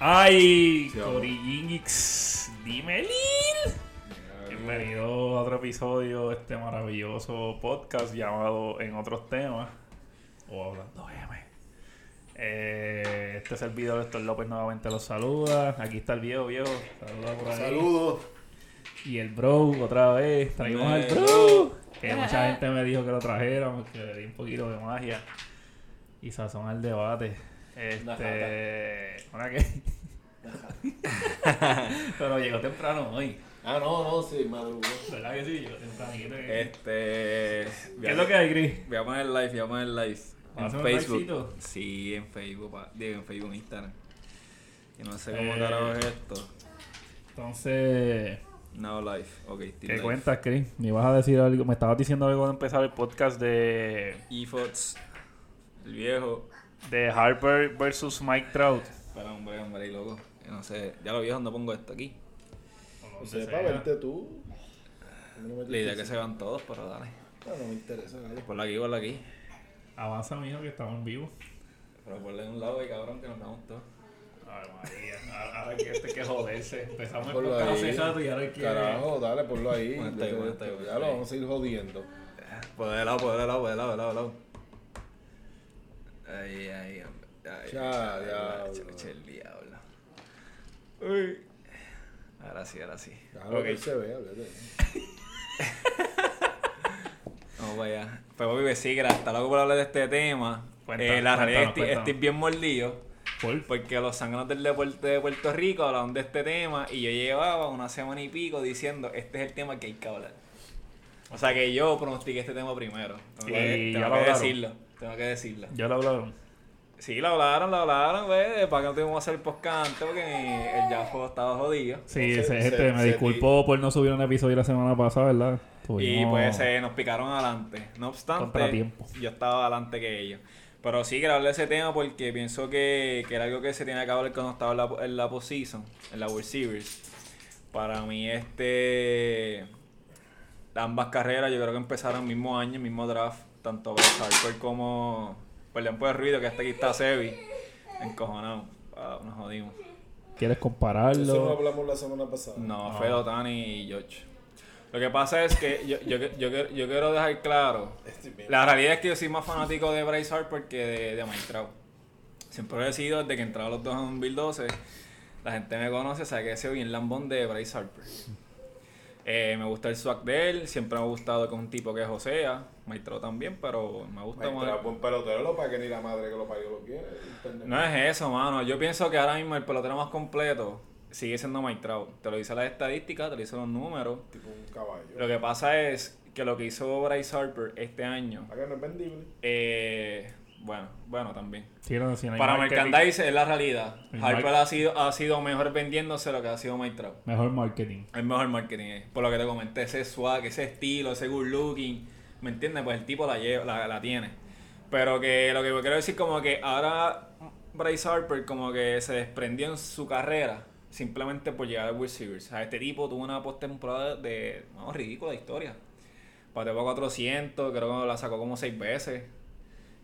hay. Sí, dime Lil. Bienvenido a otro episodio de este maravilloso podcast llamado En otros temas o Hablando M. Eh, este es el video de Héctor López nuevamente los saluda. Aquí está el viejo, viejo. Saluda por ahí. Saludos. Y el bro, otra vez. Traímos al bro. Que mucha gente me dijo que lo trajéramos, que le di un poquito de magia y sazón al debate. Este. ¿Una qué? Pero llegó temprano hoy. Ah, no, no, sí, madrugó. ¿Verdad que sí? Llegó temprano. ¿Qué Este. ¿Qué es lo que hay, Chris? Voy a poner live, voy a poner live. ¿Vas a En Facebook. Sí, en Facebook, pa- digo, en Facebook, en Instagram. Y no sé cómo Eh. carajo es esto. Entonces, No live. Ok, ¿qué cuentas, Chris? Me ibas a decir algo. Me estabas diciendo algo de empezar el podcast de, eFots, el viejo. De Harper versus Mike Trout. Espera, hombre, hombre, ahí loco. Yo no sé, ya lo viejo no pongo esto aquí. No sé, para verte tú. No La idea es que se van todos, pero dale. No, no me interesa, dale. Ponlo aquí, ponlo aquí. Avanza, mijo, que estamos en vivo. Pero ponle en un lado ahí, cabrón, que nos damos todos. Ay, María. Ahora- que este que joderse. Empezamos el Ponlo podcast ahí. hace rato y ahora hay que. Carajo, dale, ponlo ahí. Bueno, está ahí, Ya bueno, ahí, bueno, lo ahí. vamos a ir jodiendo. Por de lado, por de lado, por de lado, de lado, de lado. Ay, ay, hombre. Ay, Ya, ay, che, che, el diablo. Uy. Ahora sí, ahora sí. Claro, Ok. que se ve, olvídate. Vamos para allá. Pues papi, sí, que está loco por hablar de este tema. Cuenta, Eh, la realidad es que estoy, estoy bien mordido. Por- Porque los zánganos del deporte de Puerto Rico hablaban de este tema y yo llevaba una semana y pico diciendo este es el tema que hay que hablar. O sea que yo pronostiqué este tema primero. Tengo, Y que, ya tengo lo que hablaron. decirlo. Tengo que decirlo. Ya lo hablaron. Sí, lo hablaron, lo hablaron, güey. Para que no tuvimos que hacer el podcast antes porque el Jafo estaba jodido. Sí, Se- ese se- gente me disculpó por no subir un episodio la semana pasada, ¿verdad? Y Tuvimos pues eh, nos picaron adelante. No obstante, yo estaba adelante que ellos. Pero sí quiero hablar de ese tema porque pienso que, que era algo que se tiene que hablar cuando estaba en la, en la postseason, en la World Series. Para mí, este. Ambas carreras yo creo que empezaron el mismo año, el mismo draft. Tanto Bryce Harper como. Perdón por el ruido, que hasta aquí está Sebi. Encojonado. Ah, nos jodimos. ¿Quieres Eso no compararlo? hablamos la semana pasada. No, No. fue Otani y George. Lo que pasa es que yo, yo, yo, yo, yo quiero dejar claro. La realidad es que yo soy más fanático de Bryce Harper que de, de Mike Trout. Siempre he decidido desde que entraron los dos en 2012. La gente me conoce, sabe que soy bien lambón de Bryce Harper. Eh, me gusta el swag de él, siempre me ha gustado que es un tipo que es Josea. Trout también, pero me gusta Maestra, más. buen pelotero, lo para que ni la madre que lo parió lo quiere. No es eso, mano. Yo pienso que ahora mismo el pelotero más completo sigue siendo Trout. Te lo dice la estadística, te lo dice los números. Tipo un caballo. Lo que pasa es que lo que hizo Bryce Harper este año, Para que no es vendible. eh, bueno, bueno también. Sí, no, si no hay Para merchandise es la realidad. El Harper ha sido, ha sido mejor vendiéndose lo que ha sido Mike Trout. Mejor marketing. El mejor marketing es. Por lo que te comenté, ese swag, ese estilo, ese good looking. ¿Me entiendes? Pues el tipo la, lleva, la, la tiene. Pero que lo que quiero decir como que ahora Bryce Harper como que se desprendió en su carrera simplemente por llegar al World Series. O sea, este tipo tuvo una postemporada de, no, ridícula historia. Pateó para 400, creo que la sacó como 6 veces.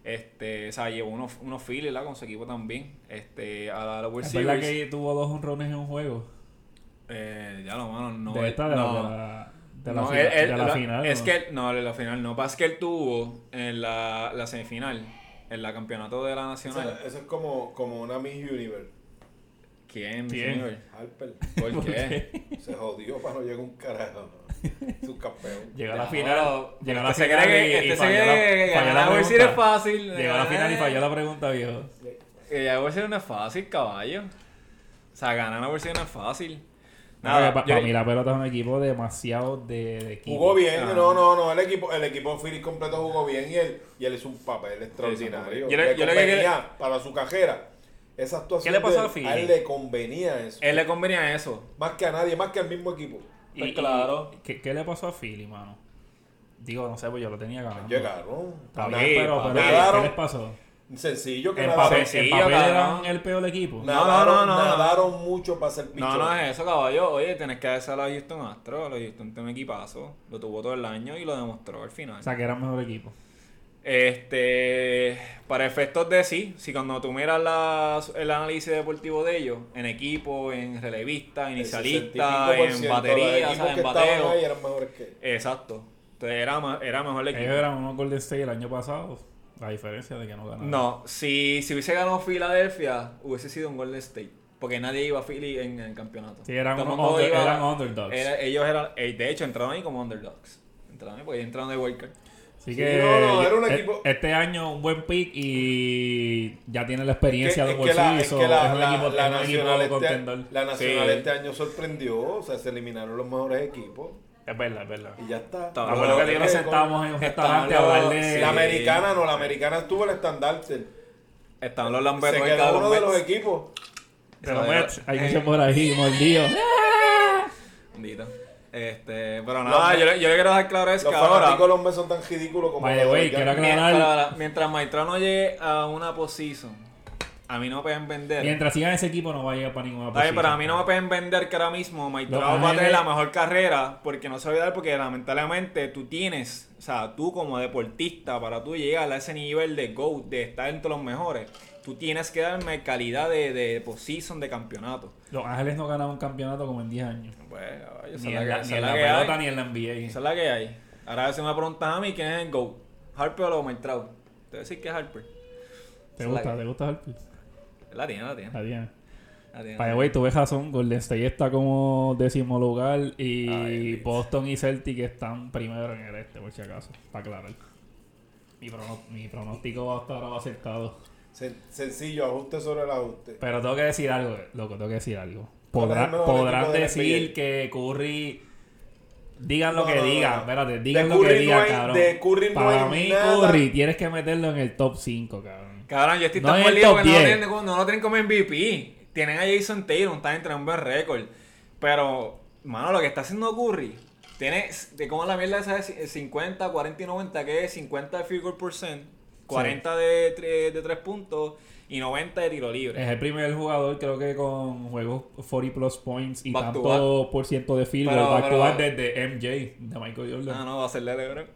Este, o sea, llevó unos, unos Phillies ¿la? con su equipo también. Este, a la, a la World ¿Es Series. verdad que tuvo dos honrones en un juego? Eh, ya lo mano, no. de esta, de, no. la, de la, de la No, fina- él- él- de la lo- final. Es ¿no? que, él- no, en la final no. Pasa que él tuvo en la, la semifinal, en la campeonato de la O nacional. sea, eso es como, como una Miss Universe. ¿Quién? ¿Quién? señor? Harper ¿Por ¿Por qué? se jodió para no llegar un carajo. Su campeón. Llegó a la final. Llegó a la este se final. cree y- que, y este se cree la- que falló ganar la World es fácil. Llegó a la final y falló la pregunta, viejo. Que ya World Series no es fácil, caballo. O sea, ganar una World Series no es fácil. Nada, para yo- mí la pelota es un equipo demasiado de, de equipo. Jugó bien, Ah. no, no, no, el equipo, el equipo Phillies completo jugó bien y él, y él hizo un papel extraordinario. Yo le- le yo le para su cajera. Esa actuación ¿Qué le pasó de a Philly? a él le convenía eso. Él le convenía eso. Más que a nadie, más que al mismo equipo. Y- Pues y- claro. ¿qué, qué le pasó a Philly, mano? Digo, no sé, pues yo lo tenía ganando. Llegaron. Bien, pero, pero. ¿qué les pasó? Sencillo que En nadaron, papel, sencillo, en papel eran el peor equipo. No, nadaron, no, no, no. nadaron mucho para ser pichón. No, no es eso, caballo. Oye, tienes que dárselo a Houston Astros. Los Houston tiene un equipazo. Lo tuvo todo el año y lo demostró al final. O sea, que era el mejor equipo. Este, para efectos de sí, si cuando tú miras la- el análisis deportivo de ellos, en equipo, en relevista, El inicialista, 65% en batería, en bateo. ahí eran mejores que él. Exacto. Entonces era, era mejor el equipo. Ellos eran unos Golden State el año pasado. La diferencia de que no ganaron. No, si, si hubiese ganado Filadelfia, hubiese sido un Golden State. Porque nadie iba a Philly en el campeonato. Sí, eran, unos under- iba- eran underdogs. era- ellos eran, eh, de hecho, entraron ahí como underdogs. Entraron ahí porque entraron de wildcard. Así Sí, que no, no, era un e- equipo- este año un buen pick y ya tiene la experiencia de que la, bolsillo. que la, la- la nacional, contendor. este, la nacional Sí. este año sorprendió, o sea, se eliminaron los mejores equipos Es verdad, es verdad. y ya está. Pero acuerdo que es nos que sentamos en un restaurante a hablar de... La americana no, la americana estuvo el estandarte. Estaban los Se Lambertos y quedó uno de los equipos. Pero Mets, hay muchos por ahí mordidos. bendito. Este, pero nada, yo, le- yo le quiero dejar claro es Los que ahora, fanáticos de los son tan ridículos como By the way, quiero aclarar- mientras, mientras Maitrano llegue a una posición, a mí no me pueden vender. Mientras sigan ese equipo no va a llegar para ninguna posición. pero a mí no me pueden vender que ahora mismo Maitrano Los va a tener la mejor carrera porque no se va a dar porque lamentablemente tú tienes, o sea, tú como deportista, para tú llegar a ese nivel de GOAT, de estar entre los mejores, tú tienes que darme calidad de, de position de campeonato. Los Ángeles no ganaron un campeonato como en 10 años. Pues, esa Ni en la, ni en pelota ni en la NBA. Esa es la que hay. Ahora si me preguntas a mí quién es el GOAT, Harper o Maitrano. Te voy a decir que es Harper. ¿Te gusta? ¿Te gusta Harper? La tiene, la tiene. La tiene. The way, tú ves razón, Golden State está como décimo lugar y Ay, Boston y Celtic están primero en el este, por si acaso, para aclarar. Mi, pronóstico hasta ahora va acertado. Sen- Sencillo, ajuste sobre el ajuste. Pero tengo que decir algo, loco, tengo que decir algo. ¿Cuál es el Podrá- podrán de decir que Curry... Digan lo que no, digan, no. espérate, De digan lo que digan, hay- cabrón. de Curry no Para hay mí, nada. Curry, tienes que meterlo en el top 5, cabrón. Cabrón, yo estoy No tan en el molido top que no lo, 10. tienen, como- no lo tienen como MVP. Tienen a Jason Taylor, está entre un buen récord. Pero, mano, lo que está haciendo Curry, tiene, de cómo la mierda esa de 50, 40 y 90, que es 50 de field goal percent, 40 de, de 3 puntos y 90 de tiro libre. Es el primer jugador, creo que con juegos 40 plus points y Back to tanto por ciento de field goal back to pero- back desde MJ, de Michael Jordan. Ah, no, va a ser de LeBron.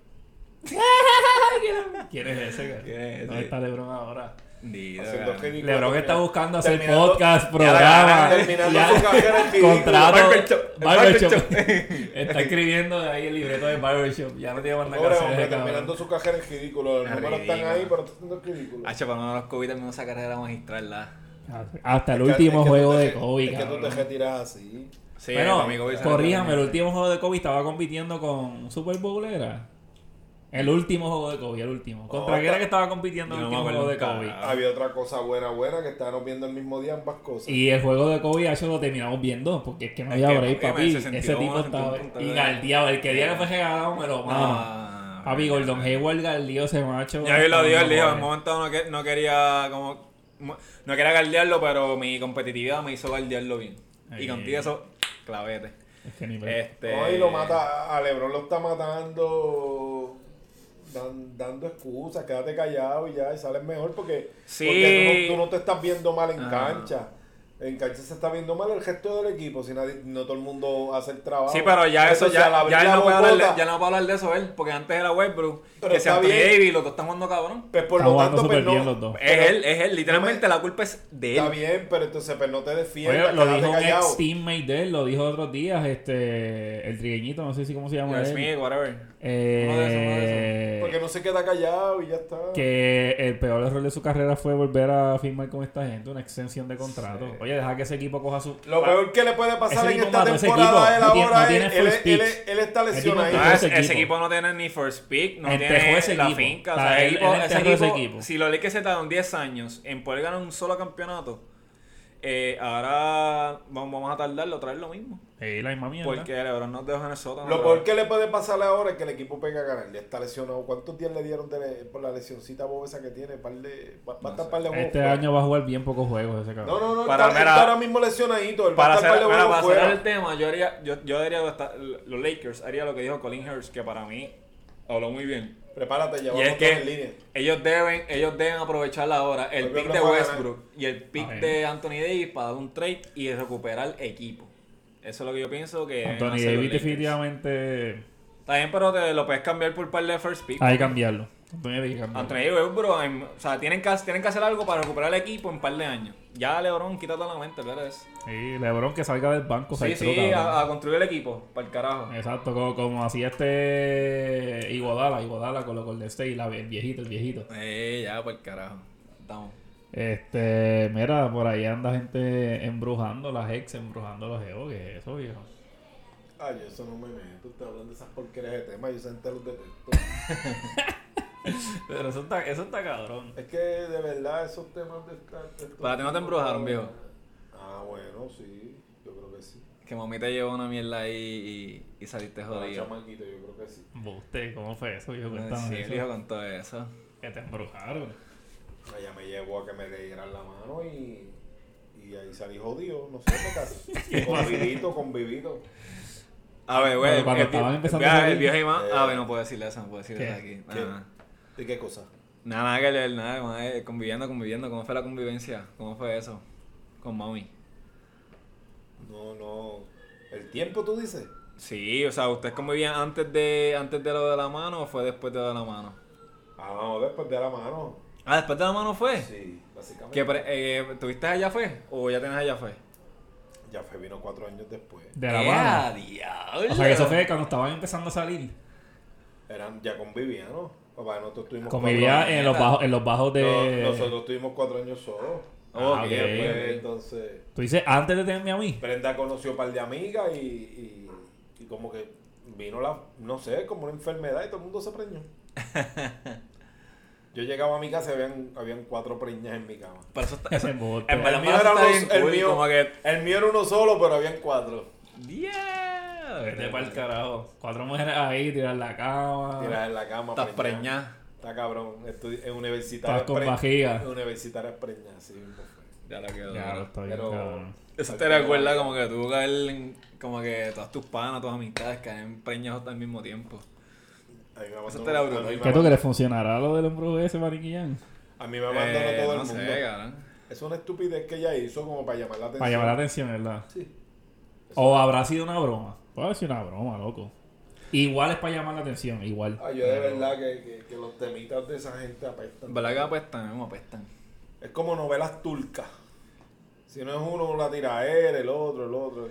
¿Quién es ese? cara? ¿Quién es ese? ¿Dónde está LeBron ahora? LeBron está buscando hacer Terminando- podcast, programa, terminando su carrera contrato, Barbershop, está escribiendo ahí el libreto de barbershop. Ya no tiene más nada que hacer. terminando su cajera en ridículo. Los Es números están ahí, pero está haciendo ridículo. Hacho, para uno de los COVID terminó esa carrera magistral. La... Hasta el Es último es que juego de Kobe, Es que tú te retiras así. Sí, Bueno, para corríjame, el último juego de Kobe estaba compitiendo con un Super Bowl, ¿era? El último juego de Kobe, el último. ¿Contra Oh, qué era que estaba compitiendo el no último juego de. Kobe? Había otra cosa buena, buena, que estábamos viendo el mismo día ambas cosas. Y el juego de Kobe, eso lo terminamos viendo, porque es que no Es había que, break, papi, Ese 62, tipo 61 estaba... puntos, Y ¿verdad? galdeado, el que día que fue regalado me lo mama. No, Papi, Gordon Hayward galdeó ese macho. Ya él lo dijo, él dijo, en un momento no, que- no quería como no quería galdearlo, pero mi competitividad me hizo galdearlo bien. Y contigo eso, clavete. Es que ni. Este No, y lo mata, a Lebron lo está matando, dan- dando excusas, quédate callado y ya, y sales mejor porque, Sí. porque tú, no, tú no te estás viendo mal en Ah. cancha. En cancha se está viendo mal el gesto del equipo, si nadie, no todo el mundo hace el trabajo. Sí, pero ya eso, ya, ya, la no puede hablar ya no puede hablar de eso él, porque antes era Westbrook, Pero que está bien. Davis, los dos están jugando cabrón. Pues por Están lo jugando tanto, pues bien no, los dos. Es él, es él, literalmente No me- la culpa es de Está él. bien, pero entonces pues no te defiendas, Oye, lo dijo un ex teammate de él, lo dijo otros días, este, el trigueñito, no sé si cómo se llama. Smith, whatever. Eh, Uno de esos, uno de Porque no se queda callado y ya está. que el peor error de su carrera fue volver a firmar con esta gente, una extensión de contrato. Oye, deja que ese equipo coja su... Lo peor que le puede pasar Ese en esta temporada él No tiene- ahora es- él, él- él está lesionado. Ah, ese ese, ese equipo. equipo no tiene ni first pick, no tiene ese la equipo. finca. O sea, el equipo- él ese equipo, si los Lakers se tardaron 10 años en poder ganar un solo campeonato, eh, ahora vamos, a tardarlo otra vez lo mismo. Eh, la misma mierda. Porque LeBron nos dejó en el sótano. Lo peor que le puede pasar ahora es que el equipo pega a ganar. Ya está lesionado. ¿Cuántos días le dieron de- por la lesioncita bobesa que tiene? Par de, va, va a estar par de juegos Este fuera. año va a jugar bien pocos juegos ese cabrón. No, no, no. Para- está, mira, está ahora mismo lesionadito. Él va a Para, estar hacer, par de mira, juegos para fuera. el tema, yo haría, yo, yo diría los Lakers haría lo que dijo Colin Hurst, que para mí habló muy bien. Prepárate, ya Y vamos es estar en que línea. ellos deben, ellos deben aprovechar ahora el Porque pick de. Westbrook y el pick de Anthony Davis para dar un trade y recuperar equipo. Eso es lo que yo pienso que Anthony Davis definitivamente Está bien, pero te lo puedes cambiar por un par de first pick. Hay que cambiarlo. Anthony Davis que cambiarlo. Anthony Davis, bro, o sea, tienen que, tienen que hacer algo para recuperar el equipo en un par de años. Ya LeBron, quítate la mente, ¿verdad? Sí, Sí, LeBron que salga del banco. sí, cabrón. a, a construir el equipo, para el carajo. Exacto, como, como hacía este Iguodala, Iguodala con los Golden State, la- el viejito, el viejito. Eh, ya, para el carajo. Estamos. Este, mira, por ahí anda gente embrujando las ex, embrujando los geos, que es eso, viejo. Ay, yo eso no me meto. Ustedes hablan de esas porquerías de temas. Yo senté los detesto. Pero eso está, eso está cabrón. es que de verdad esos temas de esta. de estos Para ti no te embrujaron, viejo. Ah, bueno, sí. Yo creo que sí. Que mami te llevó una mierda ahí y, y saliste jodido. chamaquito, yo creo que sí. Buste, ¿cómo fue eso? Yo Sí, cuéntame el eso. hijo con todo eso. Que te embrujaron. Ella me llevó a que me dieran la mano y. Y ahí salí jodido, no sé qué casi. Convivito, convivito. A ver, güey. Cuando el, estaban el- empezando el- Imán. Eh. A ver, no puedo decirle eso, no puedo decirle eso aquí. ¿Qué? Nada, ¿De qué cosa? nada, nada que leer, nada, más, eh, conviviendo, conviviendo. ¿Cómo fue la convivencia? ¿Cómo fue eso? Con mami. No, no. ¿El tiempo tú dices? Sí, o sea, ¿ustedes convivían antes de, antes de lo de la mano o fue después de lo de la mano? Ah, no, después de la mano. Ah, después de la mano fue. Sí, básicamente. ¿Que eh, ¿Tuviste allá fue? ¿O ya tenés allá fue? Ya fue, vino cuatro años después. De la ¡Eh, mano. a diablo! O sea, que eso fue cuando estaban empezando a salir. Eran, ya convivían, ¿no? Papá, nosotros tuvimos Convivía en los bajos, en los bajos de. No, nosotros tuvimos cuatro años solos. Ah, ok, ok. Después, ok. entonces, Tú dices antes de tenerme a mí. Brenda conoció un par de amigas y, y, y como que vino la, no sé, como una enfermedad y todo el mundo se preñó. Yo llegaba a mi casa y habían, habían cuatro preñas en mi cama. Pero eso está... Ese Eso, embuste. en verdad, El mío era uno- el mío-. El mío era uno solo, pero habían cuatro. Yeah. Vete pa'l carajo. Cuatro mujeres ahí, tirar la cama. Tiras en la cama. Estás preñada. Está cabrón. Estudi- Es universitaria. Estás con vajiga. Universitaria preñada, sí. Ya lo quedó. Ya, lo estoy Pero- cabrón. Eso te recuerda como que tú caer en- como que todas tus panas, tus amistades caen preñados al mismo tiempo. Eso te la brutal. ¿Qué tú crees? ¿Funcionará lo del embrujo ese, Mariquillán? A mí me abandonó Eh, todo el no mundo. sé, cabrón. Es una estupidez que ella hizo como para llamar la atención. Para llamar la atención, ¿verdad? Sí. O habrá sido una broma. Puede sido una broma, loco. Igual es para llamar la atención, igual. Ah, yo de verdad que, que, que los temitas de esa gente apestan. ¿Verdad que apestan? Me apestan. Es como novelas turcas. Si no es uno, la tiraera, el otro, el otro.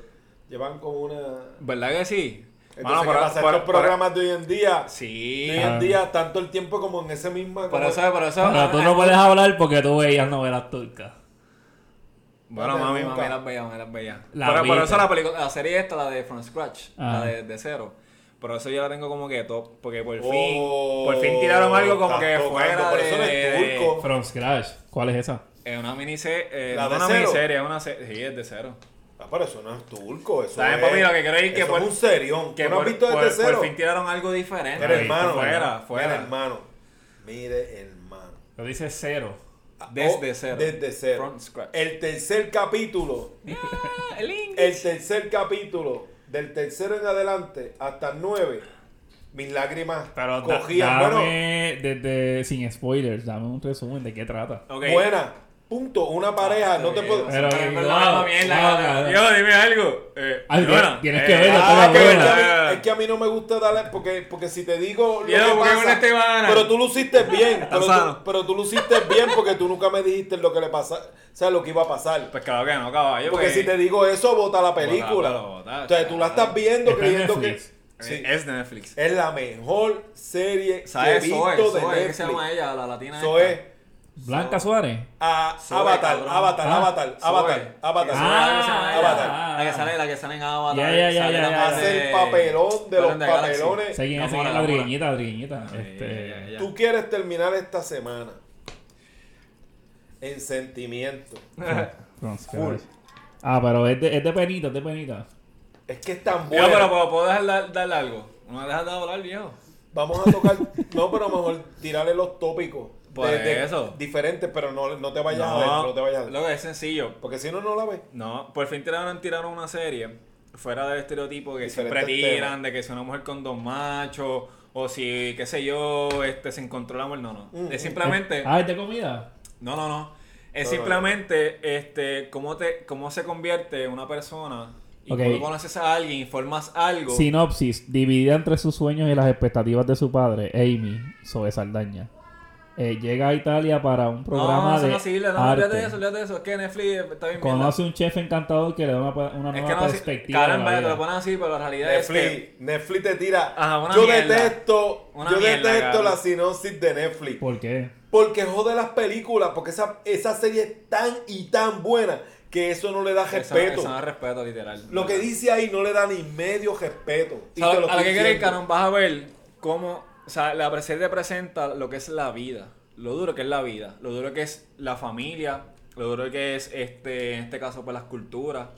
Llevan como una... ¿Verdad que sí? Entonces, por- Estos por- programas de hoy en día, Sí. de hoy en día, tanto el tiempo como en ese eso, por eso. Pero tú no puedes hablar porque tú veías novelas turcas. Bueno, Nunca. mami, mami las veía, mami las veía. La Pero por eso la película, la serie esta, la de From Scratch, Ah. la de, de cero. Por eso yo la tengo como que top, porque por Oh, fin, por fin tiraron algo como que fuera por de, eso no es turco. From Scratch. ¿Cuál es esa? Es una miniserie, eh, ¿La no de una cero? miniserie, es una serie, sí, es de cero. Ah, pero eso no es turco, eso ¿Sabes, es... papi? Lo que quiero decir que por- es un serión. Que ¿Tú no has por, visto por- desde cero? por fin tiraron algo diferente. Mira, hermano. Fuera, Mira, fuera. hermano. Mire, hermano. Lo dice cero. Desde Oh, cero. Desde cero. From scratch. El tercer capítulo, Ah, el tercer capítulo, del tercero en adelante hasta el nueve, mis lágrimas Pero da- cogían. Bueno, dame, desde, sin spoilers, dame un resumen de qué trata. Ok. buena. Punto. Una pareja, no te puedo. Pero-. Yo, dime algo. Eh, Ay, bueno, tienes eh, que verlo, Ah, es, que buena. a mí, es que a mí no me gusta darle porque, porque si te digo lo Yo, que porque pasa, pero tú luciste bien, pero tú, pero tú luciste bien porque tú nunca me dijiste lo que le pasa, o sea, lo que iba a pasar. Pues claro que no, caballo. Porque si te digo eso, vota la Bota, película. bota, bota, Entonces tú la estás viendo Está creyendo que sí, Es de Netflix. es la mejor serie que he visto Zoe, de Zoe, ¿qué Netflix. se llama ella? La latina Zoe, esta. Blanca Suárez. a- Zoe, Avatar. Avatar, Ah, Avatar. Avatar, Avatar, Ah, Zoe, ¿qué se llama ella? Avatar. La que sale, la que sale en Avatar. Ya, ya, ya, Hace el papelón de los papelones. Sé quién es, sé quién Gamora, es la drigueñita. Ya, Este. Tú quieres terminar esta semana en sentimiento. Ah, pero es de, es de penita, es de penita. Es que es tan Yo, bueno. pero ¿puedo, puedo dejar dar- darle algo. No me dejas de hablar, viejo. Vamos a tocar, no, pero mejor tirarle los tópicos. Por de- de- eso. Diferentes, pero no, no te vayas adentro, no te vayas adentro. Lo que es sencillo. Porque si no, no la ves. No, por fin tiraron, tiraron una serie fuera del estereotipo que Diferentes siempre tiran temas. de que si una mujer con dos machos o si, qué sé yo, este se encontró el amor. No, no. Mm, es simplemente. Ah, es de comida. No, no, no. Es No, no, simplemente este cómo te cómo se convierte una persona Y cuando conoces a alguien y formas algo. Sinopsis, dividida entre sus sueños y las expectativas de su padre, Amy, sobre Saldaña. Eh, llega a Italia para un programa no, eso de no sirve, no, arte. olvídate de eso, olvídate de eso. Es que Netflix está bien Conoce un chef encantador que le da una, una Es nueva que no, perspectiva. la caramba, te lo ponen así, pero la realidad es que. Netflix, Netflix te tira. Ajá, una yo mierda. detesto, Una yo mierda, detesto cabrón. la sinopsis de Netflix. ¿Por qué? Porque jode las películas, porque esa, esa serie es tan y tan buena que eso no le da Eso, respeto. eso no es respeto, literal. Lo que dice ahí no le da ni medio respeto. Y O sea, te lo a lo que diciendo. Canon, vas a ver cómo. O sea, la presente presenta lo que es la vida. Lo duro que es la vida. Lo duro que es la familia. Lo duro que es, este en este caso, pues las culturas.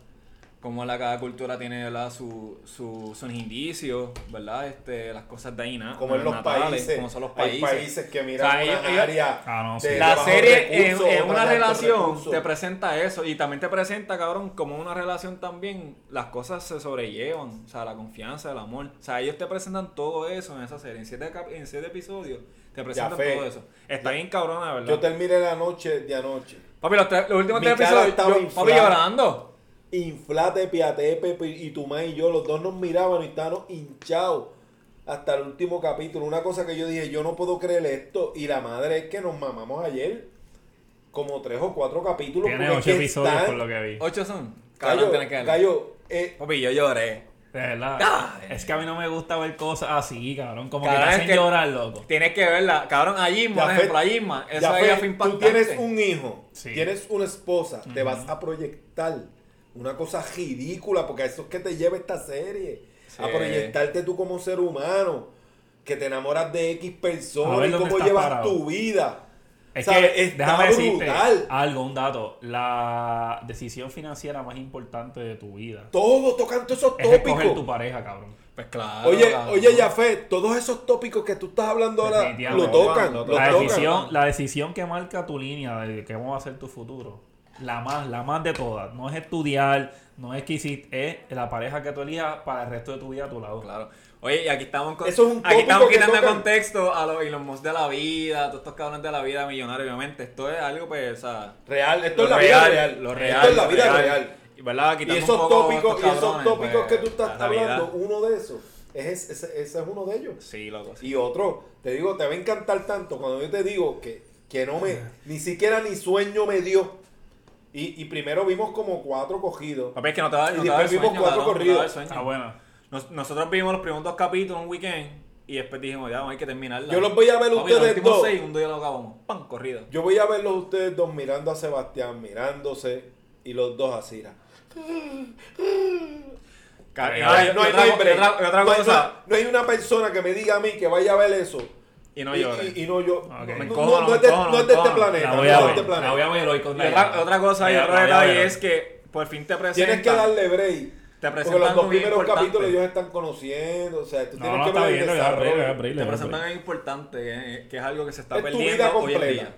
Cómo la, cada cultura tiene ¿verdad? Su, su, sus indicios, ¿verdad? Este, las cosas de ahí, ¿no? como en los natales, países, Como son los hay países. países que miran O sea, una ellos- ellos- área Ah, no, sí. de La serie en, una relación recursos. te presenta eso y también te presenta, cabrón, como una relación también las cosas se sobrellevan, o sea, la confianza, el amor. O sea, ellos te presentan todo eso en esa serie. En siete, cap- en siete episodios te presentan todo eso. Está bien cabrona, ¿verdad? Yo terminé la noche de anoche. Papi, los, tres- los últimos Mi tres episodios, estaba yo- papi llorando. Inflate, piate, Pepe y tu mamá y yo, los dos nos miraban y estábamos hinchados hasta el último capítulo. Una cosa que yo dije, yo no puedo creer esto. Y la madre es que nos mamamos ayer como tres o cuatro capítulos. Tiene ocho es episodios están- por lo que vi. Ocho son. Cabrón, Gallo, tienes que verla. Gallo, eh, Papi, yo lloré. De verdad. Ah. es que a mí no me gusta ver cosas así, cabrón. Como Cabrón, que te es hacen que- llorar, loco. Tienes que verla. Cabrón, a Jimma, por ejemplo, a Jimma. Eso ya fue, fue tú impactante. tienes un hijo, Sí. tienes una esposa, te vas a proyectar una cosa ridícula, porque a eso es que te lleva esta serie, a proyectarte tú como ser humano, que te enamoras de X A persona ver y cómo llevas parado. tu vida. Es ¿Sabes? que, Está déjame decirte algo, un dato. La decisión financiera más importante de tu vida Todo, tocan todos esos es escoger tu tópicos. pareja, cabrón. Pues claro. Oye, cabrón. oye, Jafé, todos esos tópicos que tú estás hablando ahora lo tocan, Lo La tocan. decisión, la decisión que marca tu línea de cómo va a ser tu futuro. La más, la más de todas. No es estudiar, no es que hiciste, es la pareja que tú elijas para el resto de tu vida a tu lado. Claro. Oye, y aquí estamos con, Eso es un aquí estamos quitando tocan. contexto a los Elon Musk de la vida, todos estos cabrones de la vida millonarios, obviamente. Esto es algo, pues, o sea, Real, esto lo es la real, vida real. Lo real, esto es la vida real. Y, ¿verdad? Y Quitando un esos poco tópicos, estos y esos cabrones, tópicos pues, que tú estás hablando, uno de esos, es, ese, ese- ese es uno de ellos. Sí, loco. sí. Y otro, te digo, te va a encantar tanto cuando yo te digo que, que no me, ni siquiera ni sueño me dio. Y, y primero vimos como cuatro cogidos. Papi, es que no te va, no Y te va a dar después vimos sueño, cuatro no a corridos. buena. Nos- nosotros vimos los primeros dos capítulos un weekend y después dijimos, ya, hay que terminarla. Yo los voy a ver Papi, ustedes dos. seis, un día lo acabamos. ¡Pam! Corrida. Yo voy a verlos ustedes dos mirando a Sebastián, mirándose, y los dos hay- cosa, no hay una persona que me diga a mí que vaya a ver eso. Y no llores. Y, y no yo. Ok. No, Me no- encojono, no me es de, encojono, no es de este encojono. planeta. La voy no a es de ver. este planeta. La voy a ver hoy con Y otra, otra cosa y La- otro detalle es que por fin te presentan. Tienes que darle break. Te Porque presentan los dos primeros importante. capítulos ellos están conociendo. O sea, tú No, tienes no, que ver el desarrollo. Te presentan algo importante, que, que es algo que se está Es perdiendo hoy en día.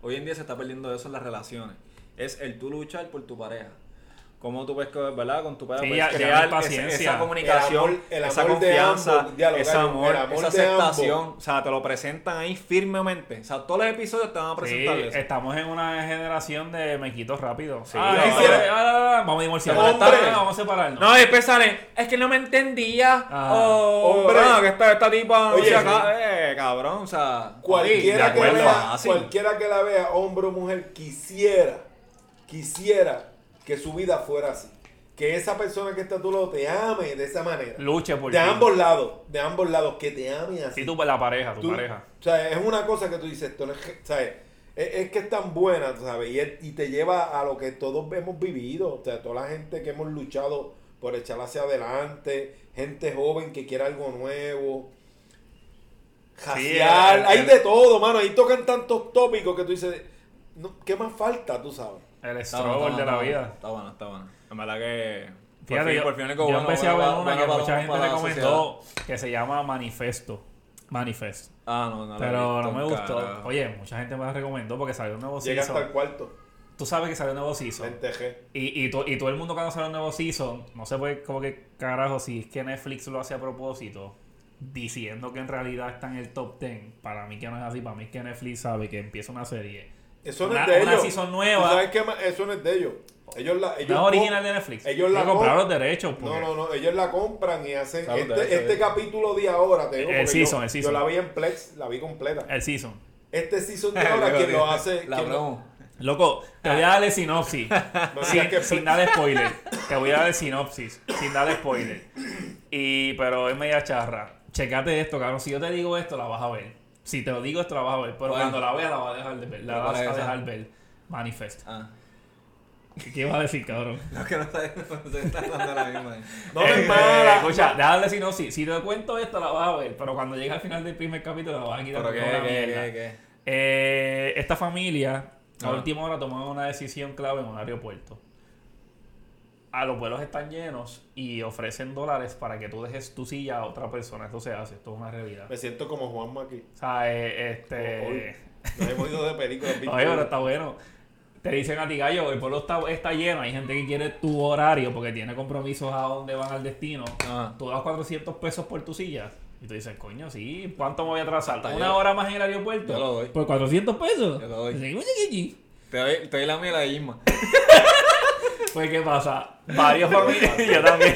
Hoy en día se está perdiendo eso en las relaciones. Es el tú luchar por tu pareja. Cómo tú ves que, ¿verdad? Con tu pareja Sí, puedes ya- ya crear hay esa, paciencia. esa comunicación, El amor- el esa amor confianza, ambos, ese amor, esa ambos. aceptación. O sea, te lo presentan ahí firmemente. O sea, todos los episodios te van a Sí, presentar eso. estamos en una generación de mequitos rápidos. Sí, Ah, no, ah, sí. ah, ah, vamos a. Ah, Vamos a separarnos. No, después sale, es que no me entendía. Ah. o, Hombre. no, que esta, esta tipa Oye, acá, eh, cabrón, o sea. Cualquiera, que acuerdo, vea, cualquiera que la vea, hombre o mujer, quisiera, quisiera que su vida fuera así. Que esa persona que está a tu lado te ame de esa manera. Luche por De ti. ambos lados, de ambos lados, que te ame así. Sí, tú, la pareja, tu Tú- pareja. O sea, es una cosa que tú dices, esto no es, que- ¿sabes? Es, es que es tan buena, tú ¿sabes? Y, es- y te lleva a lo que todos hemos vivido. O sea, toda la gente que hemos luchado por echar hacia adelante, gente joven que quiere algo nuevo. Jaciar, el- hay el- de todo, mano. Ahí tocan tantos tópicos que tú dices, no, ¿qué más falta, tú sabes? El bueno, de la bueno, vida. Está bueno, está bueno. En verdad que. por Fíjate, fin- yo, por fin yo bueno, empecé a ver una bueno que para- mucha gente para la recomendó que se llama Manifesto. Manifest. Ah, no, no. Pero visto, no me gustó. Oye, mucha gente me la recomendó porque salió un nuevo Llega hasta el cuarto, Tú sabes que salió un nuevo season. 20G. Y, y, to- y todo el mundo cuando sale un nuevo season, no sé pues como que carajo, si es que Netflix lo hace a propósito, diciendo que en realidad está en el top 10, para mí que no es así, para mí es que Netflix sabe que empieza una serie Eso no una, es de una ellos. season ¿Tú nueva. ¿Sabes qué más? Eso no es de ellos. Ellos la, ellos No original de Netflix. ellos la compraron com- los derechos. No, porque- no, no. Ellos la compran y hacen. Claro, Este, este de- capítulo de ahora, te digo, El season, yo, el season. yo la vi en Plex, la vi completa. El season. Este season de ahora, quien lo hace. La quien lo- promo. Loco, te voy a darle sinopsis. no sin, que sin darle spoiler. Te voy a dar sinopsis. Sin darle spoiler. Y, pero es media charra. Checate esto, cabrón. Si yo te digo esto, la vas a ver. Si te lo digo esto, la vas a ver. Pero cuando la veas, la vas a dejar de ver. La ¿Pero vas a dejar ver. Manifest. Ah. ¿Qué ibas a decir, cabrón? Lo que no está no se está dando la misma. No me Eh. Escucha, déjale sinopsis. Si te cuento esto, la vas a ver. Pero cuando llegue al final del primer capítulo, la vas a quitar Pero qué, qué, qué, qué. Eh, esta familia a Ajá. última hora tomaron una decisión clave en un aeropuerto. A los vuelos están llenos y ofrecen dólares para que tú dejes tu silla a otra persona. Esto se hace, esto es una realidad. Me siento como Juanma aquí. O sea, eh, este... Nos hemos ido de películas. Oye, pero está bueno. Te dicen a ti, gallo, el pueblo está, está lleno. Hay gente que quiere tu horario porque tiene compromisos a donde van al destino. Ah. Tú das 400 pesos por tu silla. Y tú dices, coño, sí, ¿cuánto me voy a atrasar? ¿Una yo- hora más en el aeropuerto? yo lo doy. ¿Por 400 pesos? Yo lo doy. Te doy, te doy la mía la de Isma. Pues, ¿qué pasa? Varios familiares, yo también,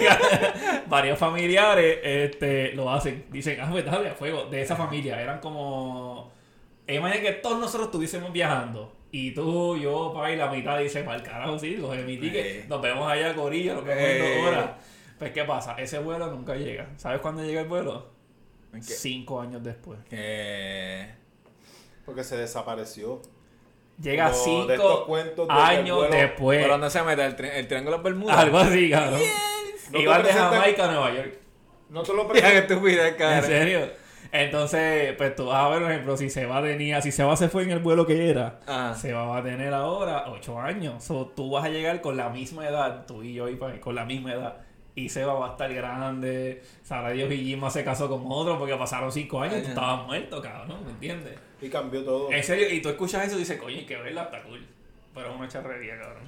varios familiares este, lo hacen. Dicen, ah, pues dale a fuego. De esa familia, eran como. Imagínate que todos nosotros estuviésemos viajando. Y tú, yo, para y la mitad dice, para el carajo, sí, los emití que Eh. nos vemos allá, Corilla, lo que vemos en Eh. dos horas. Pues, ¿qué pasa? Ese vuelo nunca llega. ¿Sabes cuándo llega el vuelo? Cinco años después. Que... Porque se desapareció. Llega Como de estos cinco cuentos de años vuelo- después. ¿Por dónde se mete? ¿El, tri- el Triángulo Bermudas? Algo así, cabrón. No te Iban de Jamaica a Nueva York. No te lo estupidez, ¿En serio? Entonces, pues tú vas a ver, por ejemplo, si Seba tenía, si Seba se fue en el vuelo que era, Ah. Seba va a tener ahora 8 años. So, tú vas a llegar con la misma edad, tú y yo, y pa- con la misma edad. Y Seba va a estar grande. Sara Dios y Jimma se casó con otro porque pasaron 5 años y tú estabas muerto, cabrón, ¿me entiendes? Y cambió todo. En serio, y tú escuchas eso y dices, coño, hay que verla, está cool. Pero es una charrería, cabrón.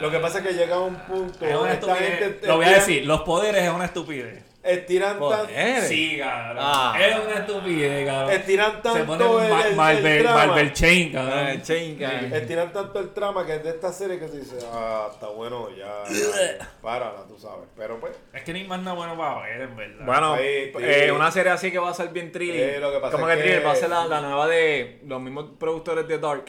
Lo que pasa es que llega un punto. Es una esta estupidez. gente Lo voy a decir, los poderes es una estupidez. Estiran, tan, Poderes. Sí, cabrón. Ah. Es una estupidez, cabrón. estiran Se tanto pone el, Ma- el- el Marvel, trama. Marvel Chain, cabrón. Ah, chinga. Estiran tanto el trama que es de esta serie que se dice, ah, está bueno, ya, ya, párala, tú sabes. Pero pues, Es que no hay más nada bueno para ver, en verdad. Bueno, sí. eh, una serie así que va a ser bien thriller. Eh, lo que pasa Como es que que- thriller va a ser la, la nueva de los mismos productores de Dark.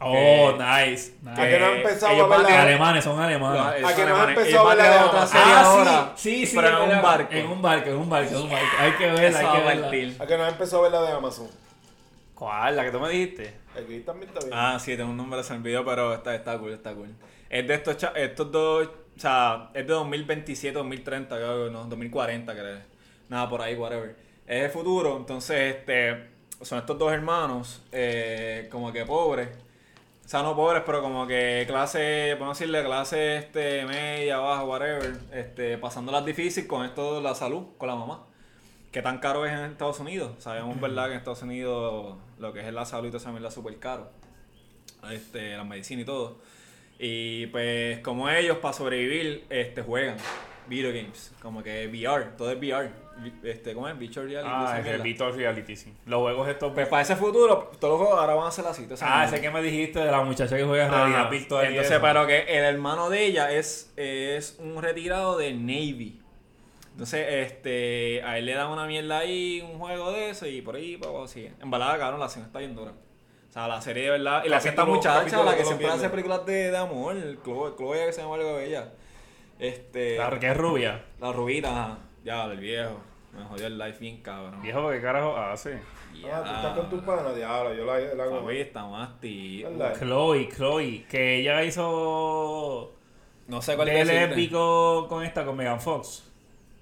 Oh, que- nice. nice. ¿A que no han empezado a ver la- de- Alemanes, son alemanes. ¿A que no empezado a ver la de otra Amazon? serie ah, ahora. sí, sí, sí. Pero en un barco. En un barco, en un barco, en un barco. Hay que verla, hay que verla. ¿a que no empezado a ver la de Amazon? ¿Cuál? ¿La que tú me dijiste? Aquí también está bien. Ah, sí, tengo un número en el video, pero está, está cool, está cool. Es de estos, cha- estos dos, o sea, es de 2027, 2030, creo, no, 2040, creo. Nada, por ahí, whatever. Es el futuro, entonces, este, son estos dos hermanos, eh, como que pobres. O sea, no pobres, pero como que clase, podemos decirle clase este, media, baja, whatever. Este, pasándolas difícil con esto de la salud, con la mamá. ¿Qué tan caro es en Estados Unidos? Sabemos, ¿verdad? Que en Estados Unidos lo que es la salud y todo es súper caro. Este, la medicina y todo. Y pues como ellos para sobrevivir este, juegan video games. Como que VR, todo es VR. Este, ¿Cómo es? Virtual reality. Ah, esa es. Virtual Reality, sí. Los juegos estos... Pues para ese futuro, todos los juegos ahora van a ser así. ah, ese que me dijiste de la muchacha que juega Ajá. realidad virtual Entonces, pero que el hermano de ella es, es un retirado de Navy. Entonces, este, a él le dan una mierda ahí, un juego de eso, y por ahí, para abajo sigue. En balada, cabrón, la acción está bien dura. O sea, la serie de verdad. Y la Capítulo- muchacha, la que siempre hace películas de, de amor, Chloe, Chloe, que se llama algo de ella. Este. La que es rubia. La rubita, ajá. Ya, el viejo. Me jodió el life bien cabrón. Viejo, ¿qué carajo hace? Ah, tú estás con tus panas, diablo, yo la, la hago. Papi, está más ¿Verdad? Chloe, Chloe. Que ella hizo... No sé cuál es el épico con esta, con Megan Fox.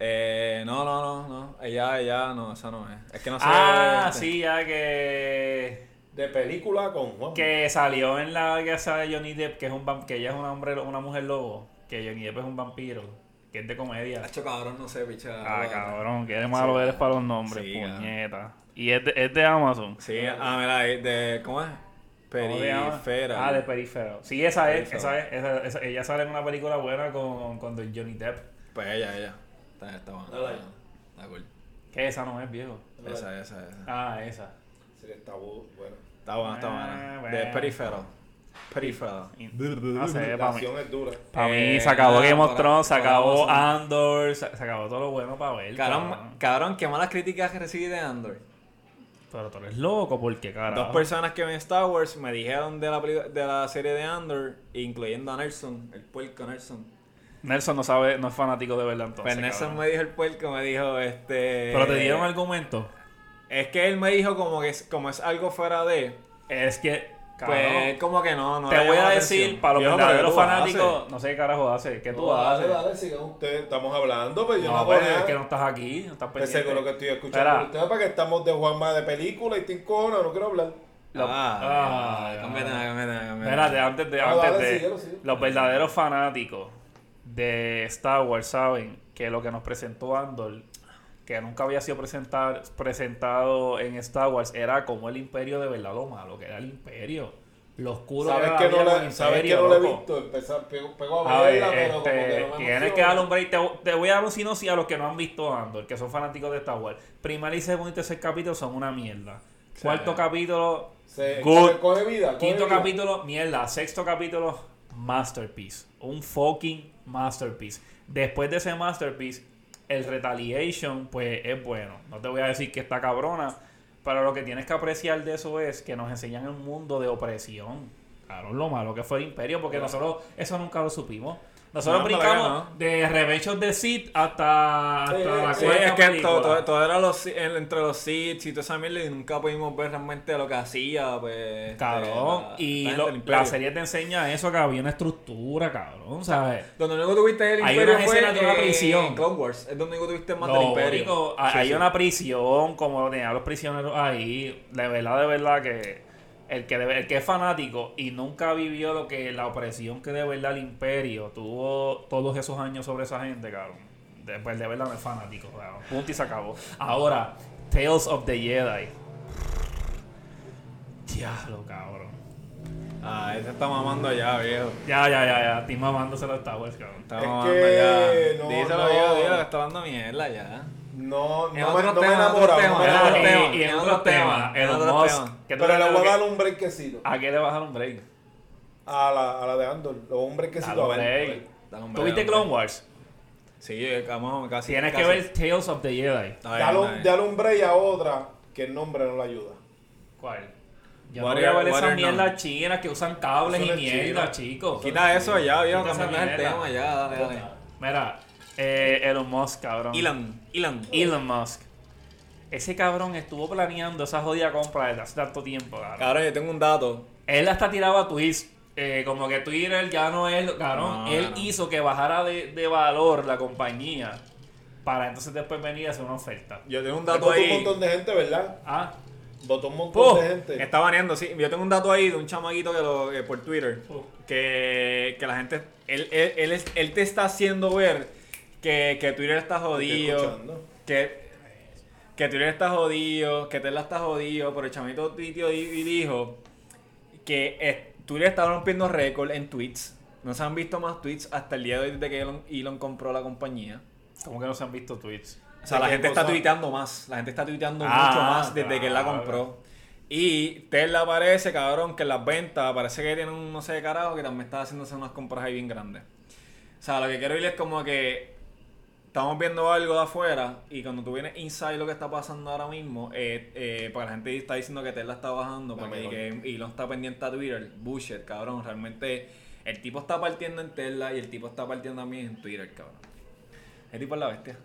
Eh, no, no, no, no. Ella, ella, no, esa no es. Es que no sé. Ah, este, sí, ya que... De película con Juan. Que salió en la casa de Johnny Depp, que es un que ella es una hombre, una mujer lobo, que Johnny Depp es un vampiro, que es de comedia. Hacho, cabrón, no sé, picha. Ah, cabrón, qué malo Sí, eres para los nombres, sí, puñeta. Y es de, es de Amazon. Sí, ah, mira, de, de- ¿cómo es? Perifera. Ah, de Perifero. Sí, esa es, esa es, esa, esa- ella sale en una película buena con, con Johnny Depp. Pues ella, ella. Está, está buena. Dale. Está cool. Que esa no es viejo. Esa, esa, esa. Ah, esa. Sí, está bu- bueno. Está bueno, está Eh, bueno. De bueno. Peripheral. No sé, La para mí. es dura. Para mí Eh, se acabó Game of Thrones, se acabó. Andor, se, se acabó todo lo bueno para ver. Cabrón, cabrón. cabrón, qué malas críticas que recibí de Andor. Pero tú eres loco, porque carajo. Dos personas que ven Star Wars me dijeron de la, de la serie de Andor, incluyendo a Nelson, el puerco Nelson. Nelson no sabe, no es fanático de verdad entonces. Pues Nelson cabrón. me dijo el puerco, me dijo, este... Pero te dieron argumento. Es que él me dijo como que es, como es algo fuera de... Es que, cabrón, Pues como que no, no te voy a decir, para los verdaderos haces. fanáticos, no sé qué carajo hace. ¿Qué tú No, dale, haces? dale, sigan ustedes. Estamos hablando, pero yo no, No, hago pero nada. es que no estás aquí, no estás Pues pendiente. seguro que estoy escuchando Espera. ustedes para que estamos de Juanma de película y te encona, no quiero hablar. Lo- Ah, Ah, cámbiate, cámbiate. Espérate, antes de, No, antes dale, de síguelo, síguelo. los verdaderos fanáticos de Star Wars saben que lo que nos presentó Andor, que nunca había sido presentar, presentado en Star Wars, era como el imperio de verdad lo malo, que era el imperio. Lo oscuro ¿Sabes que, no ¿sabes que no la he visto? Empezar, pego, pego a A ver, verla, pero como este, que no me tienes que darle un break. Te, te voy a dar un sinopsis a los que no han visto Andor, que son fanáticos de Star Wars. Primer y segundo y tercer capítulo son una mierda. Cuarto capítulo, Se, good. coge, coge vida. coge Quinto vida. capítulo, mierda. Sexto capítulo, masterpiece. Un fucking masterpiece. Después de ese masterpiece, el Retaliation, pues es bueno. No te voy a decir que está cabrona, pero lo que tienes que apreciar de eso es que nos enseñan un mundo de opresión. Claro, lo malo que fue el imperio, porque nosotros eso nunca lo supimos. Nosotros No, brincamos no. de Revenge of the Sith hasta, hasta Sí, la sí, es que todo, todo, todo era los, en- entre los seeds y toda esa mierda y nunca pudimos ver realmente lo que hacía, pues... Cabrón, este, la- y la lo- la serie te enseña eso, que había una estructura, cabrón, ¿sabes? Donde único tuviste el Hay imperio unas fue de una en prisión. Clone Wars, es donde único tuviste más Lo del imperio. único- Sí, hay sí. una prisión, como tenían los prisioneros ahí, de verdad, de verdad que el que, el que es fanático y nunca vivió lo que la opresión que de verdad el imperio tuvo todos esos años sobre esa gente, cabrón. De, pues de verdad no es fanático, cabrón. Punto y se acabó. Ahora, Tales of the Jedi. Diablo, cabrón. Ah, ese está mamando ya, viejo. Ya, ya, ya, ya. Estoy mamándoselo a Star Wars, cabrón. Está Es mamando que ya. no, Díselo, no. viejo, díselo, que está hablando mierda ya. No, no, me, no me enamorado. y, y en otros temas, Elon Musk. temas. ¿qué tú Pero le voy a dar un breakcito. ¿A qué le vas a dar un break? A la, a la de Andor. Un breakcito a ver. break. Dale un ¿Tú break, viste Clone. Wars? Sí, vamos, casi. Tienes que ver Tales of the Jedi. Dale un, bien. dale un break a otra que el nombre no le ayuda. ¿Cuál? Yo no voy a ver mierdas None. chinas que usan cables y mierda, chicos. Quita eso ya, viejo, Quita esa cambiando el mierda. tema ya, dale, dale. Mira, eh, Elon Musk, cabrón. Elon, Elon. Elon Musk. Ese cabrón estuvo planeando esa jodida compra desde hace tanto tiempo, cabrón. Cabrón, yo tengo un dato. Él hasta tiraba tweets. eh, como que Twitter ya no es. Cabrón, No, él no. hizo que bajara de, de valor la compañía. Para entonces después venir a hacer una oferta. Yo tengo un Votó dato un ahí. montón de gente, ¿verdad? Ah, Votó un montón Puh, de gente. está baneando, sí. Yo tengo un dato ahí de un chamaguito que lo, que por Twitter. Puh. Que, que la gente. Él, él, él, es- él te está haciendo ver que, que Twitter está jodido. Que, que Twitter está jodido. Que Tesla está jodido. Pero el chamito tuiteó y, y dijo que eh, Twitter está rompiendo récord en tweets. No se han visto más tweets hasta el día de hoy desde que Elon, Elon compró la compañía. como que no se han visto tweets. O sea, ¿De la gente está tuiteando más. La gente está tuiteando Ah, mucho más desde que él la compró. Y Tesla parece, cabrón, que en las ventas parece que tiene un no sé de carajo que también está haciéndose unas compras ahí bien grandes. O sea, lo que quiero decir es como que estamos viendo algo de afuera y cuando tú vienes inside lo que está pasando ahora mismo, eh, eh, porque la gente está diciendo que Tesla está bajando La porque mejor. que Elon está pendiente a Twitter. Bullshit, cabrón. Realmente el tipo está partiendo en Tesla y el tipo está partiendo también en Twitter, cabrón. El tipo es la bestia.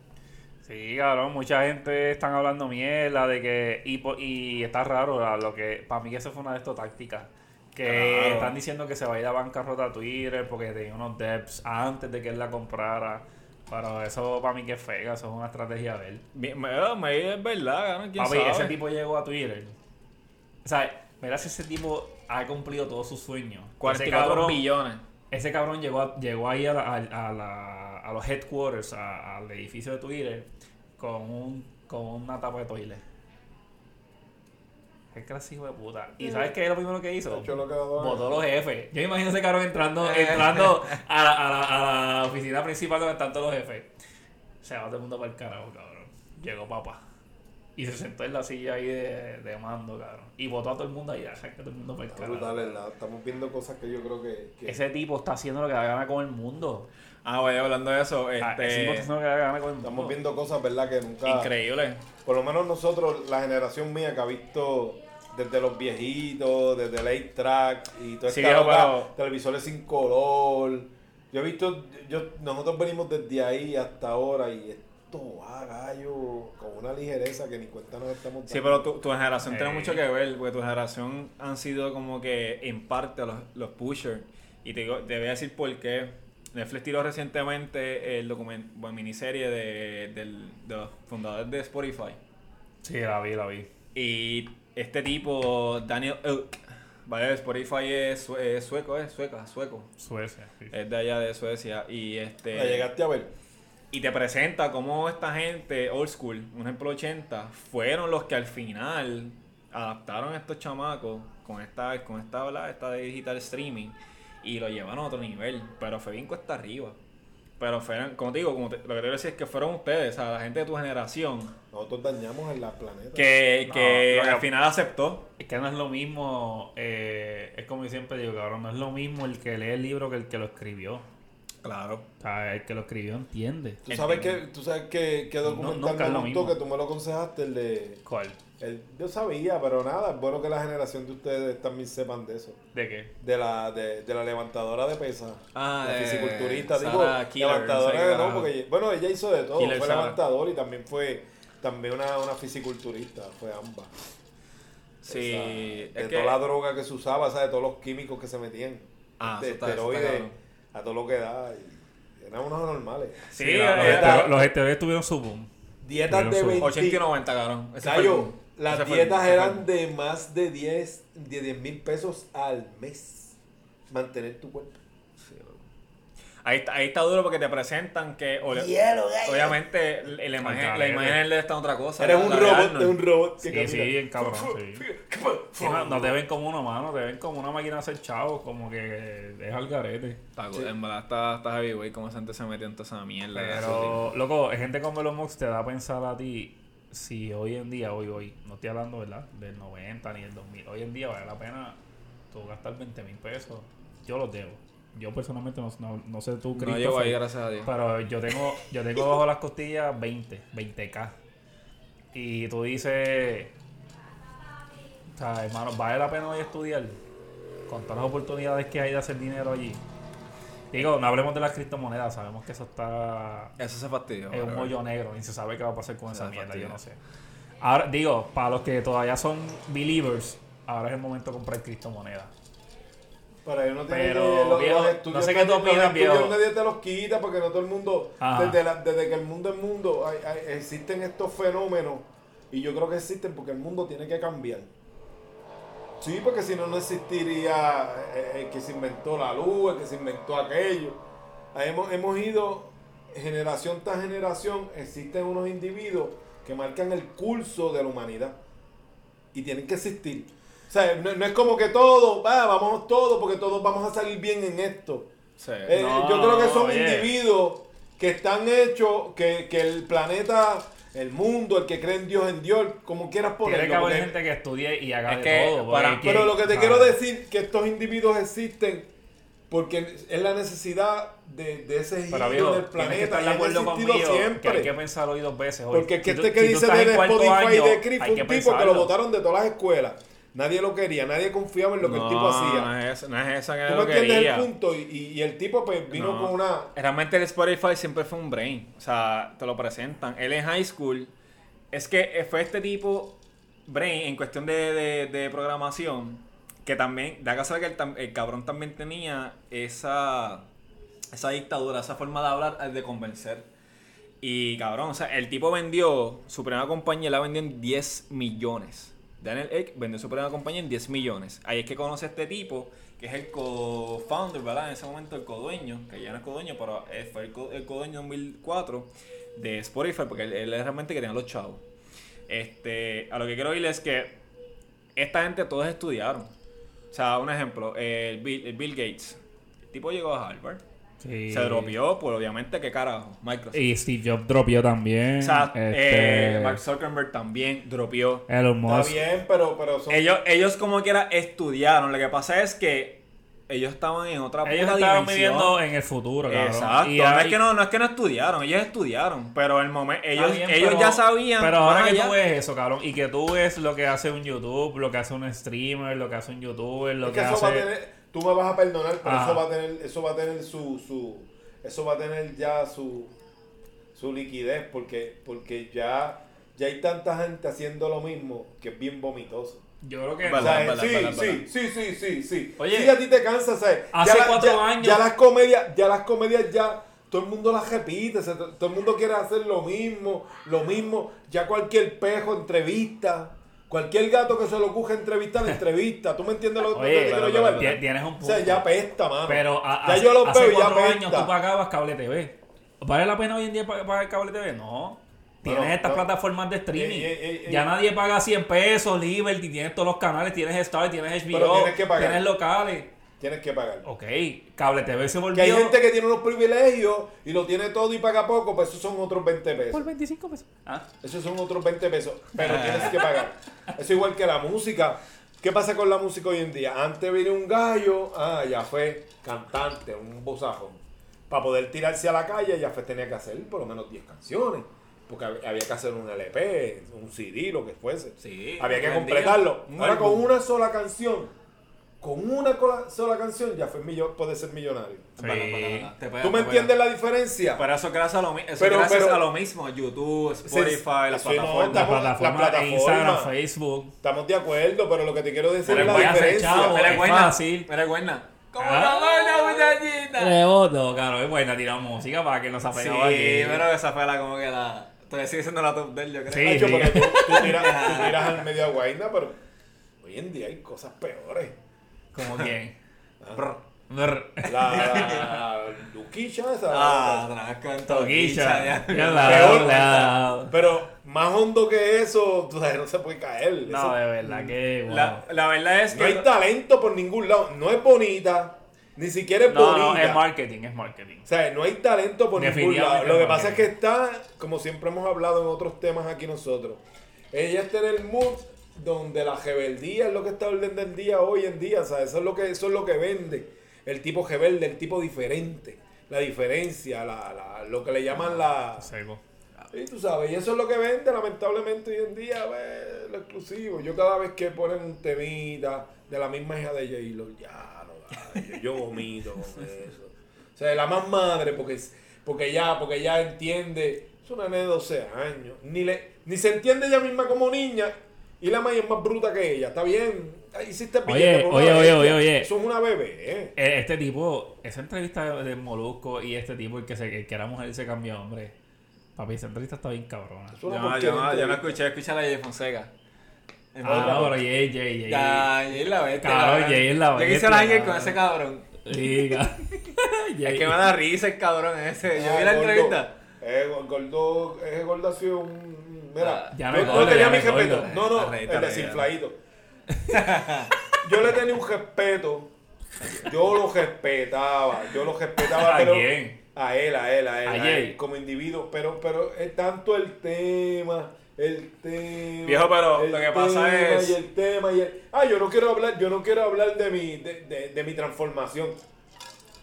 Sí, cabrón, mucha gente están hablando mierda de que. Y, y está raro, la- lo que. Para mí, que eso fue una de estas tácticas. Que Claro. están diciendo que se va a ir a bancarrota a Twitter porque tenía unos debts antes de que él la comprara. Pero eso para mí que es fega, eso es una estrategia de él. Me, me- es verdad, cabrón. ¿Quién Papi, sabe? ese tipo llegó a Twitter. O sea, mira si ese tipo ha cumplido todos sus sueños. Ese 44 cabrón, billones. ese cabrón llegó, a- llegó ahí a, la- a- a la- a los headquarters, al edificio de Twitter, con, un, con una tapa de toilet. Qué clase hijo de puta. ¿Y sabes qué es lo primero que hizo? Lo que a. Votó a los jefes. Yo me imagino ese cabrón entrando, entrando a, la, a, la, a la oficina principal donde están todos los jefes. Se va todo el mundo para el carajo, cabrón. Llegó papá. Y se sentó en la silla ahí de, de mando, cabrón. Y votó a todo el mundo ahí, que todo el mundo para el Está carajo. brutal, ¿verdad? Estamos viendo cosas que yo creo que... que- Ese tipo está haciendo lo que da gana con el mundo. Ah, vaya, hablando de eso, Ah, ese tipo está este. haciendo lo que da gana con el mundo. Estamos viendo cosas, ¿verdad? Que nunca... Increíble. Por lo menos nosotros, la generación mía que ha visto desde los viejitos, desde el 8 track y toda Sí, esta loca, pero- televisores sin color. Yo he visto, yo, nosotros venimos desde ahí hasta ahora y esto va, gallo, con una ligereza que ni cuenta nos estamos Sí, pero tu, tu generación tiene mucho que ver, porque tu generación han sido como que en parte los, los pushers. Y te, digo, te voy a decir por qué. Netflix tiró recientemente el documento, bueno, miniserie de, del, de los fundadores de Spotify. Sí, la vi, la vi. Y este tipo, Daniel Oak, vale, Spotify es, sue- es sueco, es sueca, sueco. Suecia. sí. Es de allá de Suecia. Y este. La llegaste a ver. Y te presenta cómo esta gente, old school, un ejemplo 80, fueron los que al final adaptaron a estos chamacos con esta, con esta, ¿verdad? esta de digital streaming y lo llevaron a otro nivel. Pero fue bien cuesta arriba. Pero fueron, como te digo, como te- lo que te quiero decir es que fueron ustedes, o sea, la gente de tu generación, Nosotros dañamos en la planeta. que, No, que al final aceptó. Es que no es lo mismo, eh, es como yo siempre digo, cabrón, no es lo mismo el que lee el libro que el que lo escribió. Claro. O sea, el que lo escribió entiende. ¿Tú sabes que, tú sabes que, que documental es me gustó que tú me lo aconsejaste, el de... ¿Cuál? Yo sabía, pero nada, es bueno que la generación de ustedes también sepan de eso. ¿De qué? De la, de, de la levantadora de pesas. Ah, la de fisiculturista, Sarah digo, Killer, levantadora no sé de no, porque bueno, ella hizo de todo, Killer fue Sarah. levantador y también fue también una, una fisiculturista, fue ambas. Sí, Esa- de es que... toda la droga que se usaba, ¿sabes? de todos los químicos que se metían, Ah, de eso está- eso está esteroides, a todo lo que da, y eran unos anormales. Sí, eh, esteroides- los esteroides tuvieron su boom. Dietas de Pero 20, 80 y 90, cabrón. Ese boom. Las Ese el- dietas fue el eran de más de 10 de 10 mil pesos al mes. Mantener tu cuerpo. Ahí está, ahí está duro porque te presentan que ole- Hielo, obviamente la la imagen, la imagen de está en otra cosa. Eres un La de robot, de un robot que Sí, camina. sí, bien cabrón, sí. Sí, no, no te ven como una mano, te ven como una máquina de hacer chavos, como que es al garete. Está, En verdad está, está heavy, güey, cómo esa gente se metió en toda esa mierda. Pero, loco, gente como Elon Musk te da a pensar a ti si hoy en día, hoy, hoy, no estoy hablando, ¿verdad? Del 90 ni del 2000. Hoy en día vale la pena tú gastar 20 mil pesos. Yo los debo. Yo personalmente no, no, no sé tú, No Christopher, llego ahí, gracias a Dios. Pero yo tengo, yo tengo bajo las costillas 20, 20k. Y tú dices, o sea, hermano, ¿vale la pena hoy estudiar? Con todas las oportunidades que hay de hacer dinero allí. Digo, no hablemos de las criptomonedas, sabemos que eso está Eso se fastidió. es un hoyo negro, ni se sabe qué va a pasar con esa Se mierda, fastidia. yo no sé. Ahora, digo, para los que todavía son believers, ahora es el momento de comprar criptomonedas. Pero yo no tiene Pero, que, los, viejo, los estudios, no sé qué tú nadie- opinas, viejo. nadie te los quita porque no todo el mundo, desde, la- desde que el mundo es mundo, hay- hay- existen estos fenómenos y yo creo que existen porque el mundo tiene que cambiar. Sí, porque si no, no existiría eh, el que se inventó la luz, el que se inventó aquello. Hemos, hemos ido generación tras generación, existen unos individuos que marcan el curso de la humanidad y tienen que existir. O sea, no, no es como que todos, va, vamos todos, porque todos vamos a salir bien en esto. Sí. Eh, No, yo creo que son individuos que están hechos, que, que el planeta, el mundo, el que cree en Dios, en Dios, como quieras Tiene ponerlo. que haber porque- gente que estudie y haga Es de que todo. para- pero lo que te ah, quiero decir que estos individuos existen porque es la necesidad de, de ese giro viejo, del que planeta estar y acuerdo existido conmigo siempre. que hay que pensar hoy dos veces. hoy. Porque es que Si tú- este que si tú dice de Spotify año, de que un tipo que lo pensarlo. votaron de todas las escuelas. Nadie lo quería, nadie confiaba en lo que el tipo hacía. No es, no es esa que ¿Tú me entiendes quería. el punto? Y, el tipo pues vino No. con una... Realmente el Spotify siempre fue un brain. O sea, te lo presentan. Él en high school. Es que fue este tipo brain en cuestión de, de- de programación. Que también, da caso que el, el cabrón también tenía esa, esa dictadura, esa forma de hablar, de convencer. Y cabrón, o sea, el tipo vendió su primera compañía, la vendió en 10 millones. Daniel Ek vendió su primera compañía en 10 millones. Ahí es que conoce a este tipo, que es el co-founder, ¿verdad? En ese momento el codueño, que ya no es codueño, pero él fue el, co- el codueño en 2004 de Spotify, porque él, realmente que los chavos. Este, a lo que quiero ir es que esta gente todos estudiaron. O sea, un ejemplo, el Bill, el Bill Gates. El tipo llegó a Harvard. Sí. Se dropió, pues obviamente, ¿qué carajo? Microsoft. Y Steve Jobs dropió también. o sea, este, eh, Mark Zuckerberg también dropió. Elon Está Musk. bien, pero, pero son... Ellos, ellos como quiera estudiaron. Lo que pasa es que ellos estaban en otra Ellos puta estaban viviendo en el futuro, cabrón. Exacto. Y no, es que no, no es que no estudiaron, ellos estudiaron. Pero el momento, ellos, Está bien, ellos pero- ya sabían. Pero ahora que allá- tú ves eso, cabrón, y que tú ves lo que hace un YouTube, lo que hace un streamer, lo que hace un YouTuber, lo Es que, que eso hace. Tú me vas a perdonar, pero Ajá. eso va a tener, eso va a tener su, su, eso va a tener ya su, su liquidez, porque, porque ya, ya hay tanta gente haciendo lo mismo que es bien vomitoso. Yo creo que. O Verdad, sea, verdad, sí, sí, sí, sí, sí, sí. Oye, Sí, a ti te cansa, ¿sabes? hace ya cuatro ya- años- Ya las comedias, ya las comedias ya, todo el mundo las repite, o sea, todo el mundo quiere hacer lo mismo, lo mismo. Ya cualquier pejo entrevista, cualquier gato que se lo ocurra entrevistar, entrevista. ¿Tú me entiendes lo, lo que te quiero llevar? Ti- Tienes un O punto. sea, ya apesta, mano. Pero a- ya hace, yo los hace veo y ya cuatro años tú pagabas cable TV. ¿Vale la pena hoy en día pa- pagar cable TV? No. Tienes Bueno, estas plataformas de streaming. Ey, ey, ey, ya nadie paga 100 pesos, Liberty, tienes todos los canales, tienes Star, tienes HBO, Pero tienes que pagar. tienes locales. Tienes que pagar. Ok, cable TV se volvió Que hay gente que tiene unos privilegios y lo tiene todo y paga poco, pues esos son otros 20 pesos. por 25 pesos. Ah. Esos son otros 20 pesos, pero tienes que pagar. Eso igual que la música. ¿Qué pasa con la música hoy en día? Antes viene un gallo, ah, ya fue cantante, un bozajón. Para poder tirarse a la calle, ya fue tenía que hacer por lo menos 10 canciones. Porque hab- había que hacer un LP, un CD, lo que fuese. Sí, había que completarlo. Ahora con una sola canción, con una sola canción, ya fue millo- puede ser millonario. Sí. Bueno, bueno, bueno, te pega, ¿Tú me entiendes la diferencia? Pero eso gracias a lo, eso Pero- gracias pero- a lo mismo. YouTube, Spotify, las no, plataformas. La Estamos- plataforma, la plataforma. Instagram, Facebook. Estamos de acuerdo, pero lo que te quiero decir Pero es la diferencia. chavo. Eres es buena. fácil. Eres buena. Como Ah. la buena muchachita. Reboto, claro, es buena tirar música para que nos Sí, apegamos aquí. pero esa fue la como que la. Todavía sigue siendo la top del, yo creo. Sí. Nacho, pero tú, tú tiras, tú tiras al medio a Guayna, pero hoy en día hay cosas peores. ¿Como quién? Brr. Brr. La, la Duquicha esa. Ah, otra vez con Toquilla. Toquilla, ya. Ya la- Peor. la- Pero más hondo que eso, tú sabes, no se puede caer. No, Eso- de verdad que. wow. La, la verdad es no hay que. talento por ningún lado. No es bonita, ni siquiera es No, bonita. no, es marketing, es marketing. O sea, no hay talento por ningún lado. Lo que pasa es que está, como siempre hemos hablado en otros temas aquí nosotros, ella está en el mood donde la rebeldía es lo que está orden del día hoy en día. O sea, eso es lo que, eso es lo que vende. El tipo rebelde, el tipo diferente. La diferencia, la, la- lo que le llaman la... Seco. Y tú sabes, y eso es lo que vende lamentablemente hoy en día, pues, lo exclusivo. Yo cada vez que ponen un temita de la misma hija de J-Lo, ya, no, yo vomito con eso. O sea, la más madre, porque, porque ya, porque ya entiende, es una nena de 12 años, ni, le, ni se entiende ella misma como niña, y la maíz es más bruta que ella, está bien. Hiciste Oye, billete por oye, oye, bestia. oye, oye. Eso es una bebé, ¿eh? Eh, Este tipo, esa entrevista de, Molusco y este tipo, el que, se, el que era mujer y se cambió hombre. Papi, esa entrevista está bien cabrona. Es Yo no, yo, no, yo no escuché, escuché la de Fonseca. En Ah, pero Jay, Jay, Jay. Ya, Jay es la bestia. Cabrón. Jay es la Yo bestia, quisiera alguien con ese cabrón. Liga. Es que me da risa el cabrón ese. Yo Ah, vi la gordo. entrevista. Eh, gordo, ese gordo ha sido un. Mira, Ah, ya no yo, yo tenía ya mi respeto. gordo. No, no, el desinfladito. yo le tenía un respeto. Yo lo respetaba. Yo lo respetaba. ¿A pero, quién? A él, a él, a él. ¿A a él, como individuo. Pero, pero es tanto el tema. El tema. Viejo, pero el lo que pasa tema, es- Y el tema y el. Ah, yo no quiero hablar, yo no quiero hablar de mi, de, de, de mi transformación.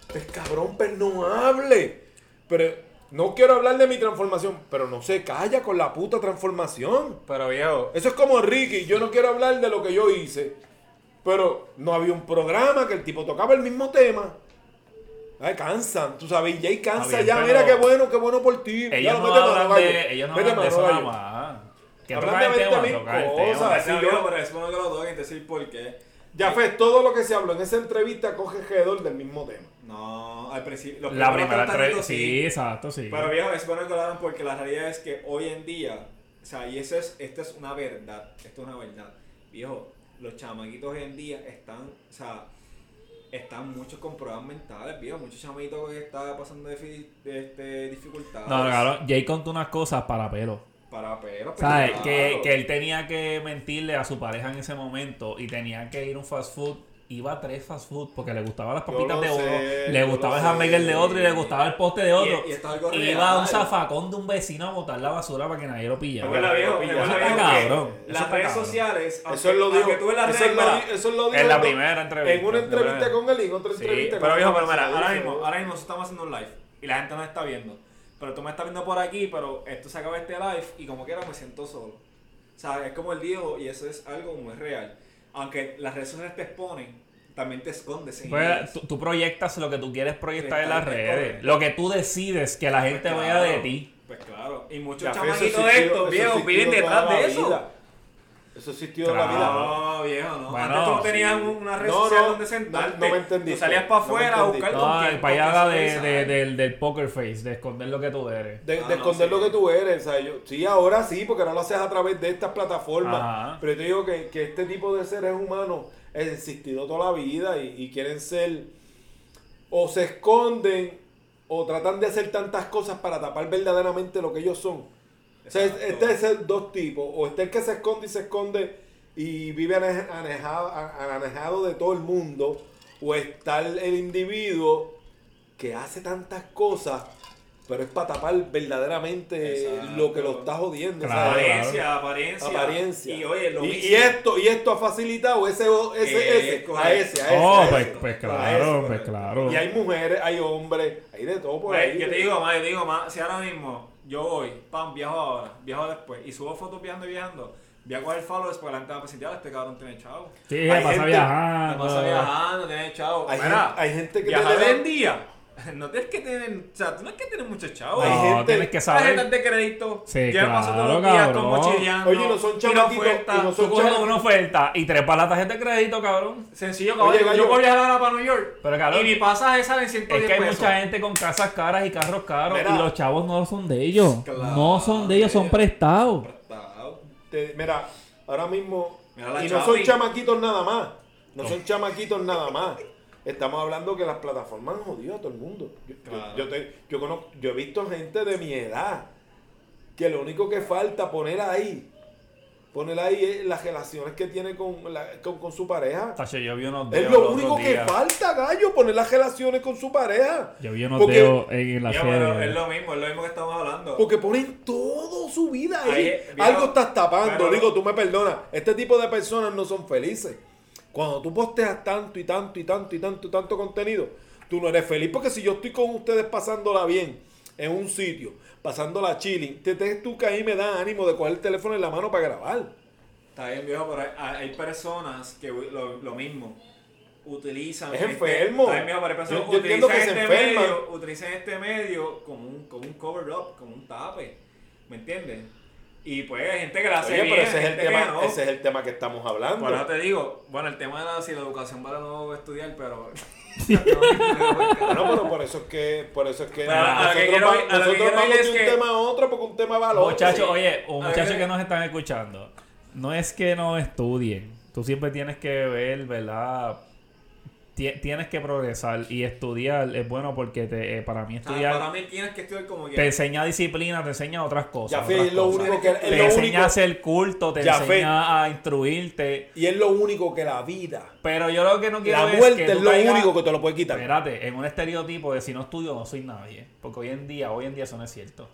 Pues cabrón, pero no hable. Pero no quiero hablar de mi transformación. Pero no se calla con la puta transformación. Pero viejo, Eso es como Ricky. Yo no quiero hablar de lo que yo hice. Pero no había un programa que el tipo tocaba el mismo tema. Ay, cansan, tú sabes, y Jay cansa bien, ya. Mira qué bueno, qué bueno por ti. Ellos lo no mano, hablan de, ellos no Vete hablan de eso nada más. Que Hablan de tema, 20.000 tocar el cosas. yo- pero es bueno que lo toquen, decir por qué. Ya fue, todo lo que se habló en esa entrevista coge alrededor del mismo tema. No, al principio. La primera entrevista, sí, exacto, sí. Pero viejo, es bueno que lo hagan porque la realidad es que hoy en día, o sea, y eso es, esto es una verdad, esto es una verdad. Viejo, los chamaquitos hoy en día están, o sea, están muchos con pruebas mentales, viejo, muchos chamaquitos que están pasando difi- de, este, dificultades. No, cabrón, Jay contó unas cosas para pelo. Para pero, ¿Sabes? claro. Que, que él tenía que mentirle a su pareja en ese momento y tenía que ir a un fast food iba a tres fast food porque le gustaban las papitas de uno, sé, le gustaba el sé. hamburger de otro y le gustaba el poste de otro. Y- y algo iba a un zafacón de un vecino a botar la basura para que nadie lo pillara. Recuerda, viejo, Eso recuerda, está que cabrón, eso Las redes cabrón. sociales, Eso es lo dijo. aunque tú ves las Eso es lo eso es lo dijo En la primera entrevista. En una entrevista con él y en otra Sí, entrevista pero con viejo, él. pero mira, ahora mismo, ahora mismo nosotros estamos haciendo un live y la gente nos está viendo. Pero tú me estás viendo por aquí, pero esto se acaba este live y como quiera me siento solo. O sea, es como él dijo y eso es algo muy real. Aunque las redes sociales te exponen, también te escondes en Pues, tú, tú proyectas lo que tú quieres proyectar en las redes. correcto. Lo que tú decides que la gente Pues vea claro, de ti. Pues claro. Y muchos chamaquitos de estos, viejos, toda detrás de eso. vida. Eso existió en la vida. No, viejo, no. Bueno, Antes tú no tenías sí. una red No, social no, donde sentarte. no me entendiste, Tú salías para afuera a buscar No, la quién de, de- del, del poker face, de esconder lo que tú eres. De, Ah, de no, esconder sí. lo que tú eres. O sea, yo, sí, ahora sí, porque ahora lo haces a través de estas plataformas. Ajá. Pero yo te digo que, que este tipo de seres humanos han existido toda la vida y, y quieren ser. O se esconden o tratan de hacer tantas cosas para tapar verdaderamente lo que ellos son. O sea, este es el dos tipos. O está el que se esconde y se esconde y vive ane- anejado, de todo el mundo. O está el, individuo que hace tantas cosas, pero es para tapar verdaderamente Exacto. lo que lo está jodiendo. Claro. Apariencia, apariencia. Y oye, lo y, y esto, y esto ha facilitado ese, ese, Eh, ese, a ese, a ese. Oh, a pues, ese, pues claro, ese. pues claro. Y hay mujeres, hay hombres, hay de todo por Güey, ahí. yo te digo más, yo te digo más, si ahora mismo yo voy, pam, viajo ahora, viajo después y subo fotos viajando y viajando, voy a coger followers porque la gente va a "Ya, este cabrón tiene chavo. Sí, Hay pasa gente- viajando. Me pasa viajando, tiene chavo. Hay Mira, gente- hay gente que viajar te- en día, no tienes que tener, o sea, tú no es que tienes muchos chavos. Hay No, gente- tienes que Tarjetas saber. de crédito, Sí, paso todos los claro, días cabrón. como chillando. Oye, no son y chamaquitos, oferta. y no son Tú coges una oferta y trepas la tarjeta de crédito, cabrón. Sencillo, Oye, cabrón. gallo. yo voy a viajar ahora para New York Pero, cabrón, y mi pasaje sale en Es 110 que hay pesos. mucha gente con casas caras y carros caros Mira. y los chavos no son de ellos. Claro, no son de ellos, son mira. prestados. Mira, ahora mismo. Mira la y no son chamaquitos nada más. No son chamaquitos nada más. Estamos hablando que las plataformas han jodido a todo el mundo. Yo, yo- Claro. yo, te- yo conozco, yo he visto gente de mi edad que lo único que falta poner ahí, poner ahí es las relaciones que tiene con, la- con, con su pareja. Tacho, yo vi unos Es lo único que falta, gallo, poner las relaciones con su pareja. Yo vi unos Porque- en la serie. es lo mismo, es lo mismo que estamos hablando. Porque ponen todo su vida ahí. Algo estás tapando. pero- Digo, tú me perdonas. Este tipo de personas no son felices. Cuando tú posteas tanto y tanto y tanto y tanto y tanto contenido, tú no eres feliz. Porque si yo estoy con ustedes pasándola bien en un sitio, pasándola chilling, te te- tú que ahí me da ánimo de coger el teléfono en la mano para grabar. Está bien, viejo, pero hay, hay personas que lo, lo mismo utilizan. Es este- enfermo. Está bien, viejo, pero hay personas Yo- que yo entiendo utilizan que se este enferman. medio, utilizan este medio como un, como un cover up, como un tape. ¿Me entiendes? Y pues hay gente que la hace Oye, bien, pero ese es, el tema, no. ese es el tema que estamos hablando. Por eso te digo, bueno, el tema era si la educación vale o no estudiar, pero. Bueno, pero por eso es que, por eso es que nosotros, quiero va- que nosotros quiero vamos es de un que- tema a otro porque un tema va al otro. Muchachos, sí. oye, o muchachos que nos están escuchando, no es que no estudien. Tú siempre tienes que ver, ¿verdad? Tie- Tienes que progresar y estudiar es bueno porque te, eh, para mí Ah, estudiar para mí tienes que estudiar como te enseña disciplina, te enseña otras cosas. Ya, Fe, otras es lo cosas. único que es te lo enseña único- a hacer culto, te Ya, Fe. enseña a instruirte. Y es lo único que la vida, Pero yo lo que no quiero la es muerte que es lo caigas- único que te lo puede quitar. Espérate, en un estereotipo de si no estudio no soy nadie. Porque hoy en día, hoy en día eso no es cierto.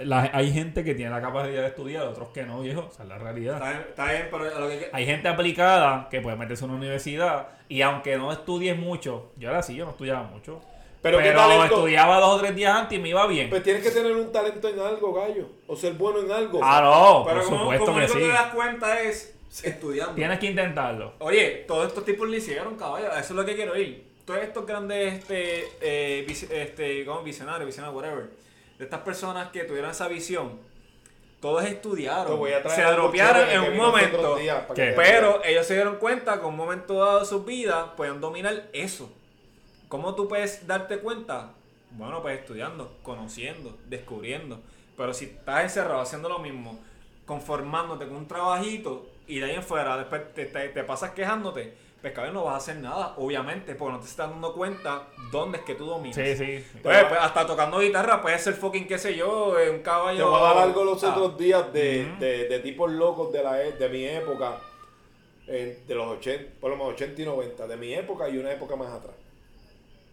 La- hay gente que tiene la capacidad de estudiar, otros que no, viejo. O sea, es la realidad. Está bien, está bien, pero lo que. Hay gente aplicada que puede meterse en una universidad y aunque no estudies mucho, yo era así, yo no estudiaba mucho. Pero Pero, qué estudiaba dos o tres días antes y me iba bien. Pues tienes que tener un talento en algo, gallo. O ser bueno en algo. ah, no, Pero por como, supuesto como que único sí. te das cuenta es estudiando. Tienes que intentarlo. Oye, todos estos tipos lo hicieron, caballo. Eso es lo que quiero ir. Todos estos grandes este, eh, este, como visionarios, visionarios, whatever. De estas personas que tuvieron esa visión, todos estudiaron. voy a traer Se chévere en un momento. Pero ellos se dieron cuenta que en un momento dado de sus vidas podían dominar eso. ¿Cómo tú puedes darte cuenta? Bueno, pues estudiando, conociendo, descubriendo. Pero si estás encerrado haciendo lo mismo, conformándote con un trabajito y de ahí en fuera después te, te- te pasas quejándote, pues cabrón, no vas a hacer nada, obviamente, porque no te estás dando cuenta dónde es que tú dominas. Sí, sí. Pues, pues, hasta tocando guitarra puede ser fucking, qué sé yo, un caballo. Te voy a dar algo los Ah, otros días de, de, de tipos locos de, la, e- de mi época. eh, de los 80, por lo menos 80 y 90, de mi época y una época más atrás.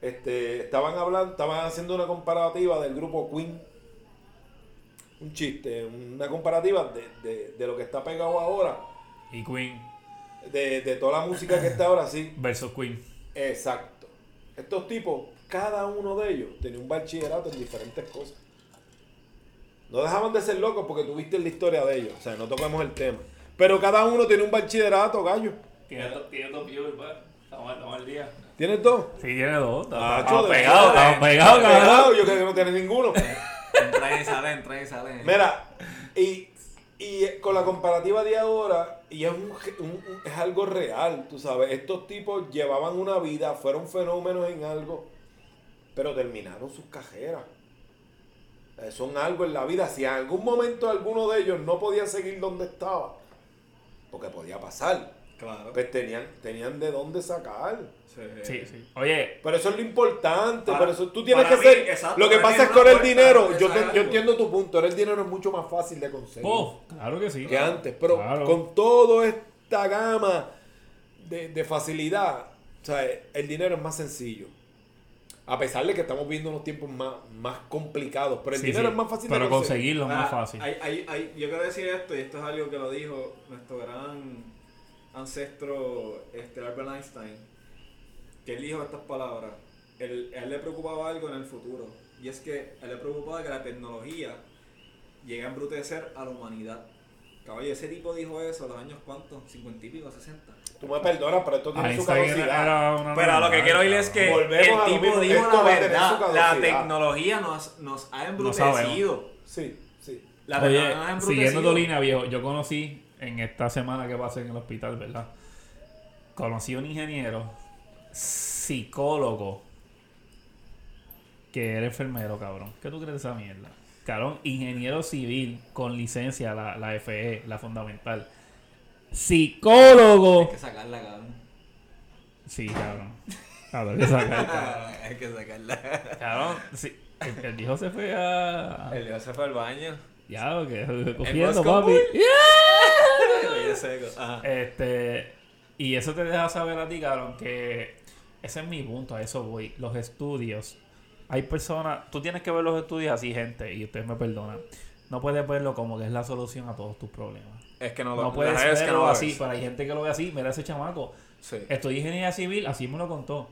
Este, estaban hablando, estaban haciendo una comparativa del grupo Queen. Un chiste, una comparativa de, de- de lo que está pegado ahora, Y Queen de, de toda la música que está ahora, sí. versus Queen. Exacto. Estos tipos, cada uno de ellos tenía un bachillerato en diferentes cosas. No dejaban de ser locos porque tuviste la historia de ellos. O sea, no tocamos el tema. Pero cada uno tiene un bachillerato, gallo. Tiene, dos- tiene dos viewers, pa. Estamos, al día. ¿Tienes dos? Sí, tiene dos. Ah, Estamos pegados, estamos pegados, Yo creo que no tienes ninguno. Entra y sale, entra y sale. Mira, y, y con la comparativa de ahora, y es, un- es algo real, tú sabes, estos tipos llevaban una vida, fueron fenómenos en algo, pero terminaron sus cajeras. Eh, Son algo en la vida. Si en algún momento alguno de ellos no podía seguir donde estaba, porque podía pasar, Claro. pues tenían, tenían de dónde sacar. Sí, sí. Oye, Pero eso es lo importante, Para- pero eso tú tienes que mí, ser. exacto, lo que pasa es que ahora el dinero, yo, te- yo entiendo tu punto, ahora el dinero es mucho más fácil de conseguir puf, claro que sí. que antes, pero Claro. con toda esta gama de, de facilidad, o sea, el dinero es más sencillo. A pesar de que estamos viendo unos tiempos más, más complicados, pero el Sí, dinero sí. es más fácil Pero de conseguir. conseguirlo es más Ah, fácil. hay- hay- hay- yo quiero decir esto, y esto es algo que lo dijo nuestro gran ancestro este, Albert Einstein, que él dijo estas palabras. Él, a él le preocupaba algo en el futuro, y es que él le preocupaba que la tecnología llegue a embrutecer a la humanidad. Caballo, ese tipo dijo eso a los años cuántos, 50 y pico, 60. Tú me perdonas, pero esto tiene su caducidad. era una Pero a lo que quiero ir es que Volvemos el tipo mismo, dijo esto la verdad. La tecnología nos, nos ha No embrutecido. Sí, sí. La Oye, tecnología nos ha siguiendo embrutecido. tu línea, viejo, yo conocí en esta semana que pasé en el hospital, ¿verdad? Conocí a un ingeniero, psicólogo, que era enfermero, cabrón. ¿Qué tú crees de esa mierda? Cabrón, ingeniero civil con licencia, la, la FE, la fundamental. Hay Psicólogo. que sacarla, cabrón. Sí, cabrón. Cabrón, hay que sacar, cabrón. Hay que sacarla. Cabrón, sí, el, el viejo se fue a... El Leo se fue al baño. Ya, que cogiendo, papi. ¡Yeah! Oye, seco. Ajá. Este, y eso te deja saber a ti, cabrón, que ese es mi punto, a eso voy. Los estudios. Hay personas, tú tienes que ver los estudios así, gente, y ustedes me perdonan. No puedes verlo como que es la solución a todos tus problemas. Es que no lo No puedes verdad es que verlo no lo así, pero hay gente que lo ve así. Mira ese chamaco. Sí. Estudié ingeniería civil, así me lo contó.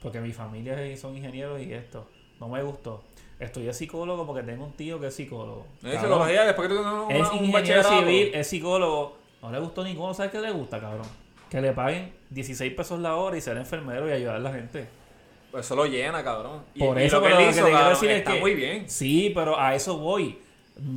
Porque mi familia son ingenieros y esto. No me gustó. Estudié psicólogo porque tengo un tío que es psicólogo. Cabrón, psicología, después que tú es un ingeniero bachillerato. civil, es psicólogo. No le gustó ninguno. ¿Sabes qué le gusta, cabrón? Que le paguen 16 pesos la hora y ser enfermero y ayudar a la gente. Pues eso lo llena, cabrón. Y, Por y eso, lo que él lo que hizo, te quiero cabrón, decir es está que- muy bien. Sí, pero a eso voy.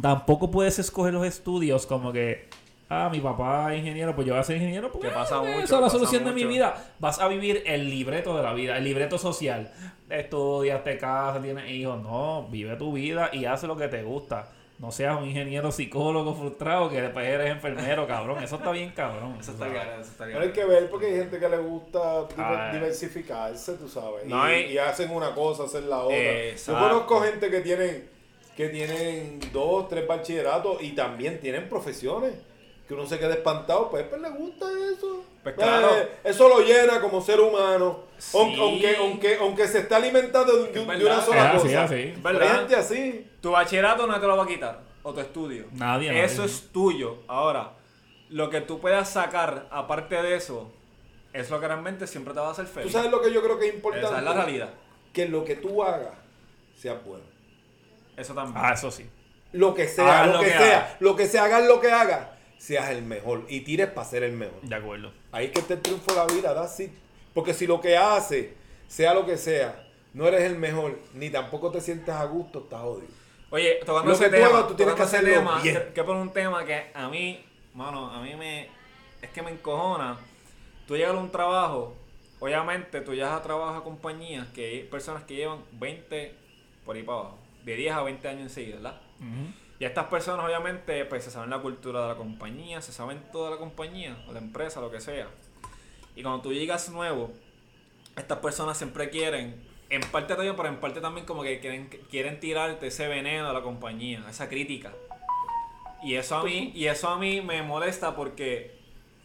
Tampoco puedes escoger los estudios como que, ah, mi papá es ingeniero, pues yo voy a ser ingeniero. Que pasa mucho, Esa es la solución de mi mucho. vida. Vas a vivir el libreto de la vida, el libreto social. Estudias, te casas, tienes hijos. No, vive tu vida y haz lo que te gusta. No seas un ingeniero psicólogo frustrado que después eres enfermero, cabrón. Eso está bien, cabrón. Eso está bien, eso está Pero hay bien. que ver porque hay gente que le gusta diver- Ah. diversificarse, tú sabes. y, No, y- y hacen una cosa, hacen la otra. Exacto. Yo conozco gente que tienen, que tienen dos, tres bachilleratos y también tienen profesiones. Que uno se queda espantado, pues, pues le gusta eso. Pues claro. Eh, eso lo llena como ser humano. Sí. Aunque, aunque, aunque, aunque se está alimentando de, de- Es una sola Es así, cosa. así. Pero ¿Verdad? hay gente así. Tu bachillerato no te lo va a quitar. O tu estudio. Nadie, nadie. Eso es tuyo. Ahora, lo que tú puedas sacar aparte de eso, es lo que realmente siempre te va a hacer Tú feliz. sabes lo que yo creo que es importante. Esa es la realidad. Que lo que tú hagas sea bueno. Eso también. Ah, eso sí. Lo que sea, lo, lo que, que sea, lo que sea, hagas lo que hagas, seas el mejor y tires para ser el mejor. De acuerdo. Ahí es que está el triunfo de la vida, that's it. Porque si lo que haces, sea lo que sea, no eres el mejor, ni tampoco te sientes a gusto, estás jodido. Oye, tocando Lo ese tema, hagas, tú tienes que hacerlo tema, bien. que- que por un tema que a mí, mano, a mí me, es que me encojona. Tú llegas a un trabajo, obviamente tú llegas a trabajo a compañías que hay personas que llevan 20 por ahí para abajo, de 10 a 20 años enseguida, ¿verdad? Ujú. Y estas personas obviamente pues se saben la cultura de la compañía, se saben toda la compañía, o la empresa, lo que sea. Y cuando tú llegas nuevo, estas personas siempre quieren, en parte tuyo, pero en parte también como que quieren, quieren tirarte ese veneno de la compañía, esa crítica. Y eso a mí, y eso a mí me molesta porque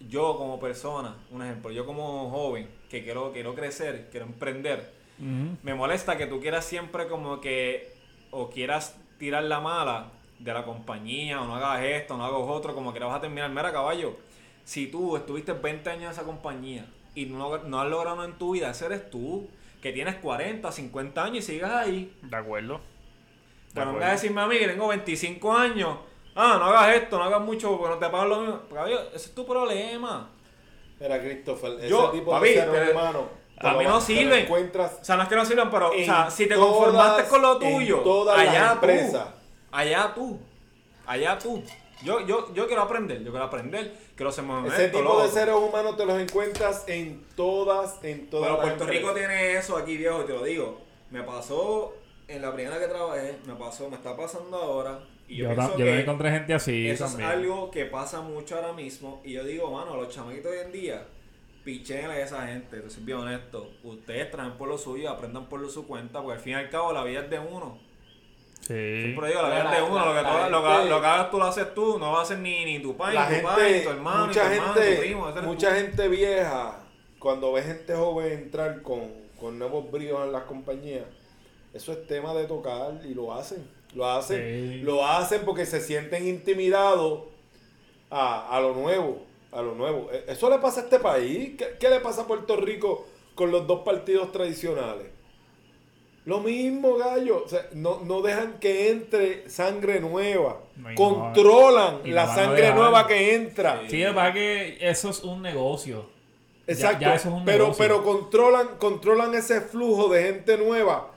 yo como persona, un ejemplo, yo como joven que quiero, quiero crecer, quiero emprender, me molesta que tú quieras siempre como que, o quieras tirar la mala de la compañía, o no hagas esto, no hagas otro, como que la vas a terminar. Mira, caballo, si tú estuviste 20 años en esa compañía y no, no has logrado nada en tu vida, ese eres tú, que tienes 40, 50 años y sigas ahí. De acuerdo. De Pero no acuerdo. vengas a decirme a mí que tengo 25 años, ah, no hagas esto, no hagas mucho porque no te pagan lo mismo. Caballo, ese es tu problema. Mira, Christopher, ese Yo, tipo papi, de ser te- humano. a mí no vas- sirven. encuentras O sea, no es que no sirvan, pero, o En sea, si te todas- conformaste con lo en tuyo, todas las allá empresas. Allá tú, allá tú. Yo, yo, yo quiero aprender, yo quiero aprender, quiero ser más Ese tipo de seres humanos te los encuentras en todas, en todas Pero Puerto Rico tiene eso aquí, viejo, y te lo digo. Me pasó en la primera que trabajé, me pasó, me está pasando ahora. Y yo, Yo, pienso yo que también encontré gente así eso también. es algo que pasa mucho ahora mismo. Y yo digo, mano, los chamaquitos hoy en día, pichenle a esa gente, te soy bien honesto. Ustedes traen por lo suyo, aprendan por lo su cuenta, porque al fin y al cabo la vida es de uno. Sí. Siempre digo, la uno, lo que, tú- lo, que, lo que hagas tú lo haces tú, no va a hacer ni, ni tu padre, ni tu padre, tu hermano, mucha ni tu hermano, gente, tu primo, ese mucha tú. gente vieja, cuando ve gente joven entrar con, con nuevos bríos en las compañías, eso es tema de tocar y lo hacen, lo hacen, Sí. lo hacen porque se sienten intimidados a, a lo nuevo, a lo nuevo. E- Eso le pasa a este país. ¿Qué, qué le pasa a Puerto Rico con los dos partidos tradicionales? Lo mismo, gallo. O sea, no, no dejan que entre sangre nueva. No, Controlan no la sangre nueva que entra. Sí. Sí, lo que pasa es que eso es un negocio. Exacto. ya eso es un pero, negocio. pero controlan, controlan ese flujo de gente nueva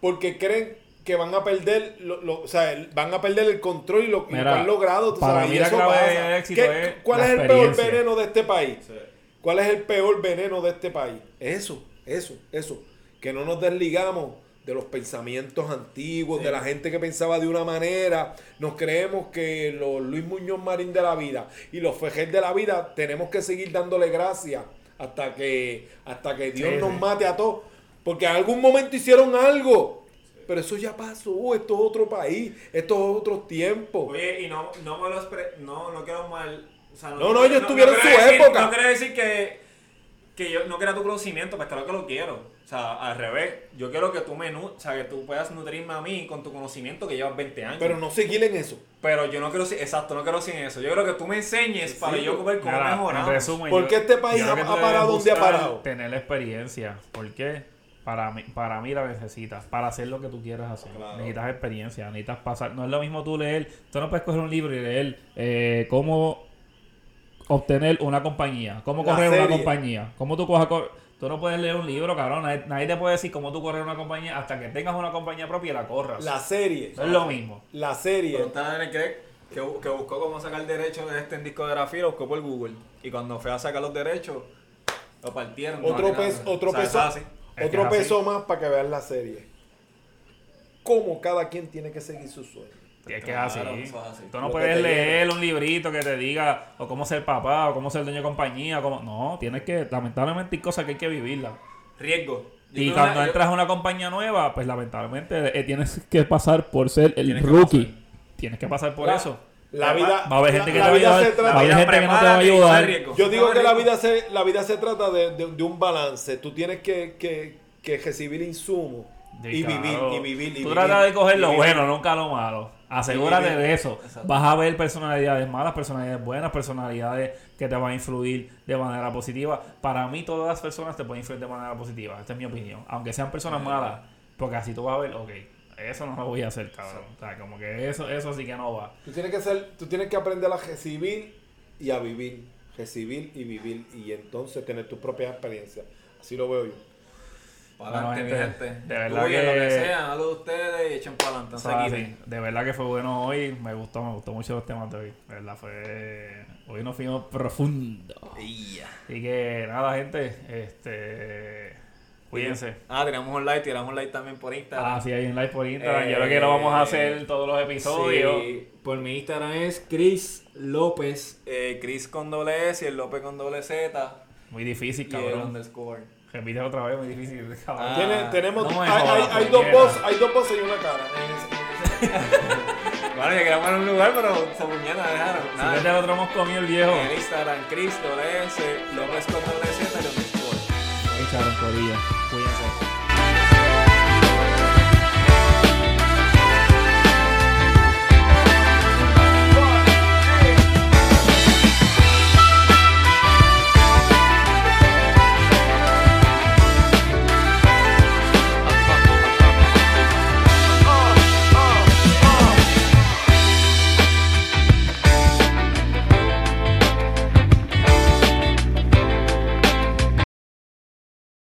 porque creen que van a perder, lo, lo- o sea, el- van a perder el control y lo, y han logrado. tú para sabes, mí la eso clave pasa. del éxito ¿Qué- es ¿Cuál es el peor veneno de este país? Sí. ¿Cuál es el peor veneno de este país? Eso, eso, eso. Que no nos desligamos de los pensamientos antiguos, Sí. de la gente que pensaba de una manera. Nos creemos que los Luis Muñoz Marín de la vida y los Fejel de la vida tenemos que seguir dándole gracias hasta que, hasta que Dios Sí, nos mate a todos. Porque en algún momento hicieron algo. Pero eso ya pasó, esto es otro país, esto es otros tiempos. Oye, y no, no me lo expre- no, no quiero mal. O sea, No, no, ellos tuvieron quiero su decir- época. No quiero decir que, que yo no quiera tu conocimiento, pues claro que lo quiero. O sea, al revés. Yo quiero que tú me o sea, que tú puedas nutrirme a mí con tu conocimiento que llevas 20 años. Pero no seguir en eso. Pero yo no quiero exacto, no quiero sin eso. Yo quiero que tú me enseñes para Sí, yo ver cómo Mira, mejorar. en resumen, ¿Por qué este país creo ha- parado donde ha parado? Tener la experiencia. ¿Por qué? Para mí, para mí la necesitas. Para hacer lo que tú quieras hacer. Claro. Necesitas experiencia. Necesitas pasar. No es lo mismo tú leer. Tú no puedes coger un libro y leer eh, cómo obtener una compañía. Cómo La correr una compañía. Cómo tú coges... Tú no puedes leer un libro, cabrón. Nadie, nadie te puede decir cómo tú correr una compañía hasta que tengas una compañía propia y la corras. La serie. No es lo mismo. La serie. Preguntaban en el Craig que, bu- que buscó cómo sacar derechos de este en discografía, lo buscó por Google. Y cuando fue a sacar los derechos, lo partieron. Otro No, otro o sea, peso, así. Otro peso más para que vean la serie. Cómo cada quien tiene que seguir su sueño. Es que es así. Tú no puedes leer un librito que te diga o cómo ser papá o cómo ser dueño de compañía. Cómo... No, tienes que, lamentablemente hay cosas que hay que vivirlas. Riesgo. Yo Y cuando una- yo- entras a una compañía nueva, pues lamentablemente eh, tienes que pasar por ser el Tienes que rookie. Tienes que pasar por La- eso. La vida, Va a haber gente la- que la te va a vida ayudar. se Va a trata- haber gente que no te va a ayudar. Yo digo que la vida se, la vida se trata de, de- de un balance. Tú tienes que, que, que recibir insumos y vivir, y vivir, y Tú vivir. tratas de coger lo bueno, nunca lo malo. Asegúrate de eso. Vas a ver personalidades malas, personalidades buenas, personalidades que te van a influir de manera positiva. Para mí, todas las personas te pueden influir de manera positiva. Esta es mi opinión. Aunque sean personas malas, porque así tú vas a ver, ok, eso no lo voy a hacer, cabrón. O sea, como que eso, eso sí que no va. Tú tienes que ser, tú tienes que aprender a recibir y a vivir. Recibir y vivir. Y entonces tener tus propias experiencias. Así lo veo yo. Para Bueno, adelante, mi gente, de verdad que- lo que sea, algo de ustedes y echen para adelante. O sea, sí, de verdad que fue bueno hoy. Me gustó, me gustó mucho los temas de hoy. De verdad, fue. Hoy nos fuimos profundo. Así que nada, gente. Este. Cuídense. Ah, tiramos un like, tiramos un like también por Instagram. Ah, sí, hay un live por Instagram. Yo Eh, creo que lo vamos a hacer todos los episodios. Sí, por mi Instagram es Chris López. Eh, Chris con doble S y el López con doble Z. Muy difícil, Y el cabrón. underscore. Repite otra vez, muy difícil. Ah, Tiene- tenemos, no hay, hay- jodas, hay dos voces, hay dos voces y una cara. En en Bueno, yo quería poner un lugar, pero esa puñeta dejaron. Si Nada. vete al otro hemos comido el viejo. En Instagram, Chris, doble S, López con Z, y underscore. Echaron por ella. Cuídense.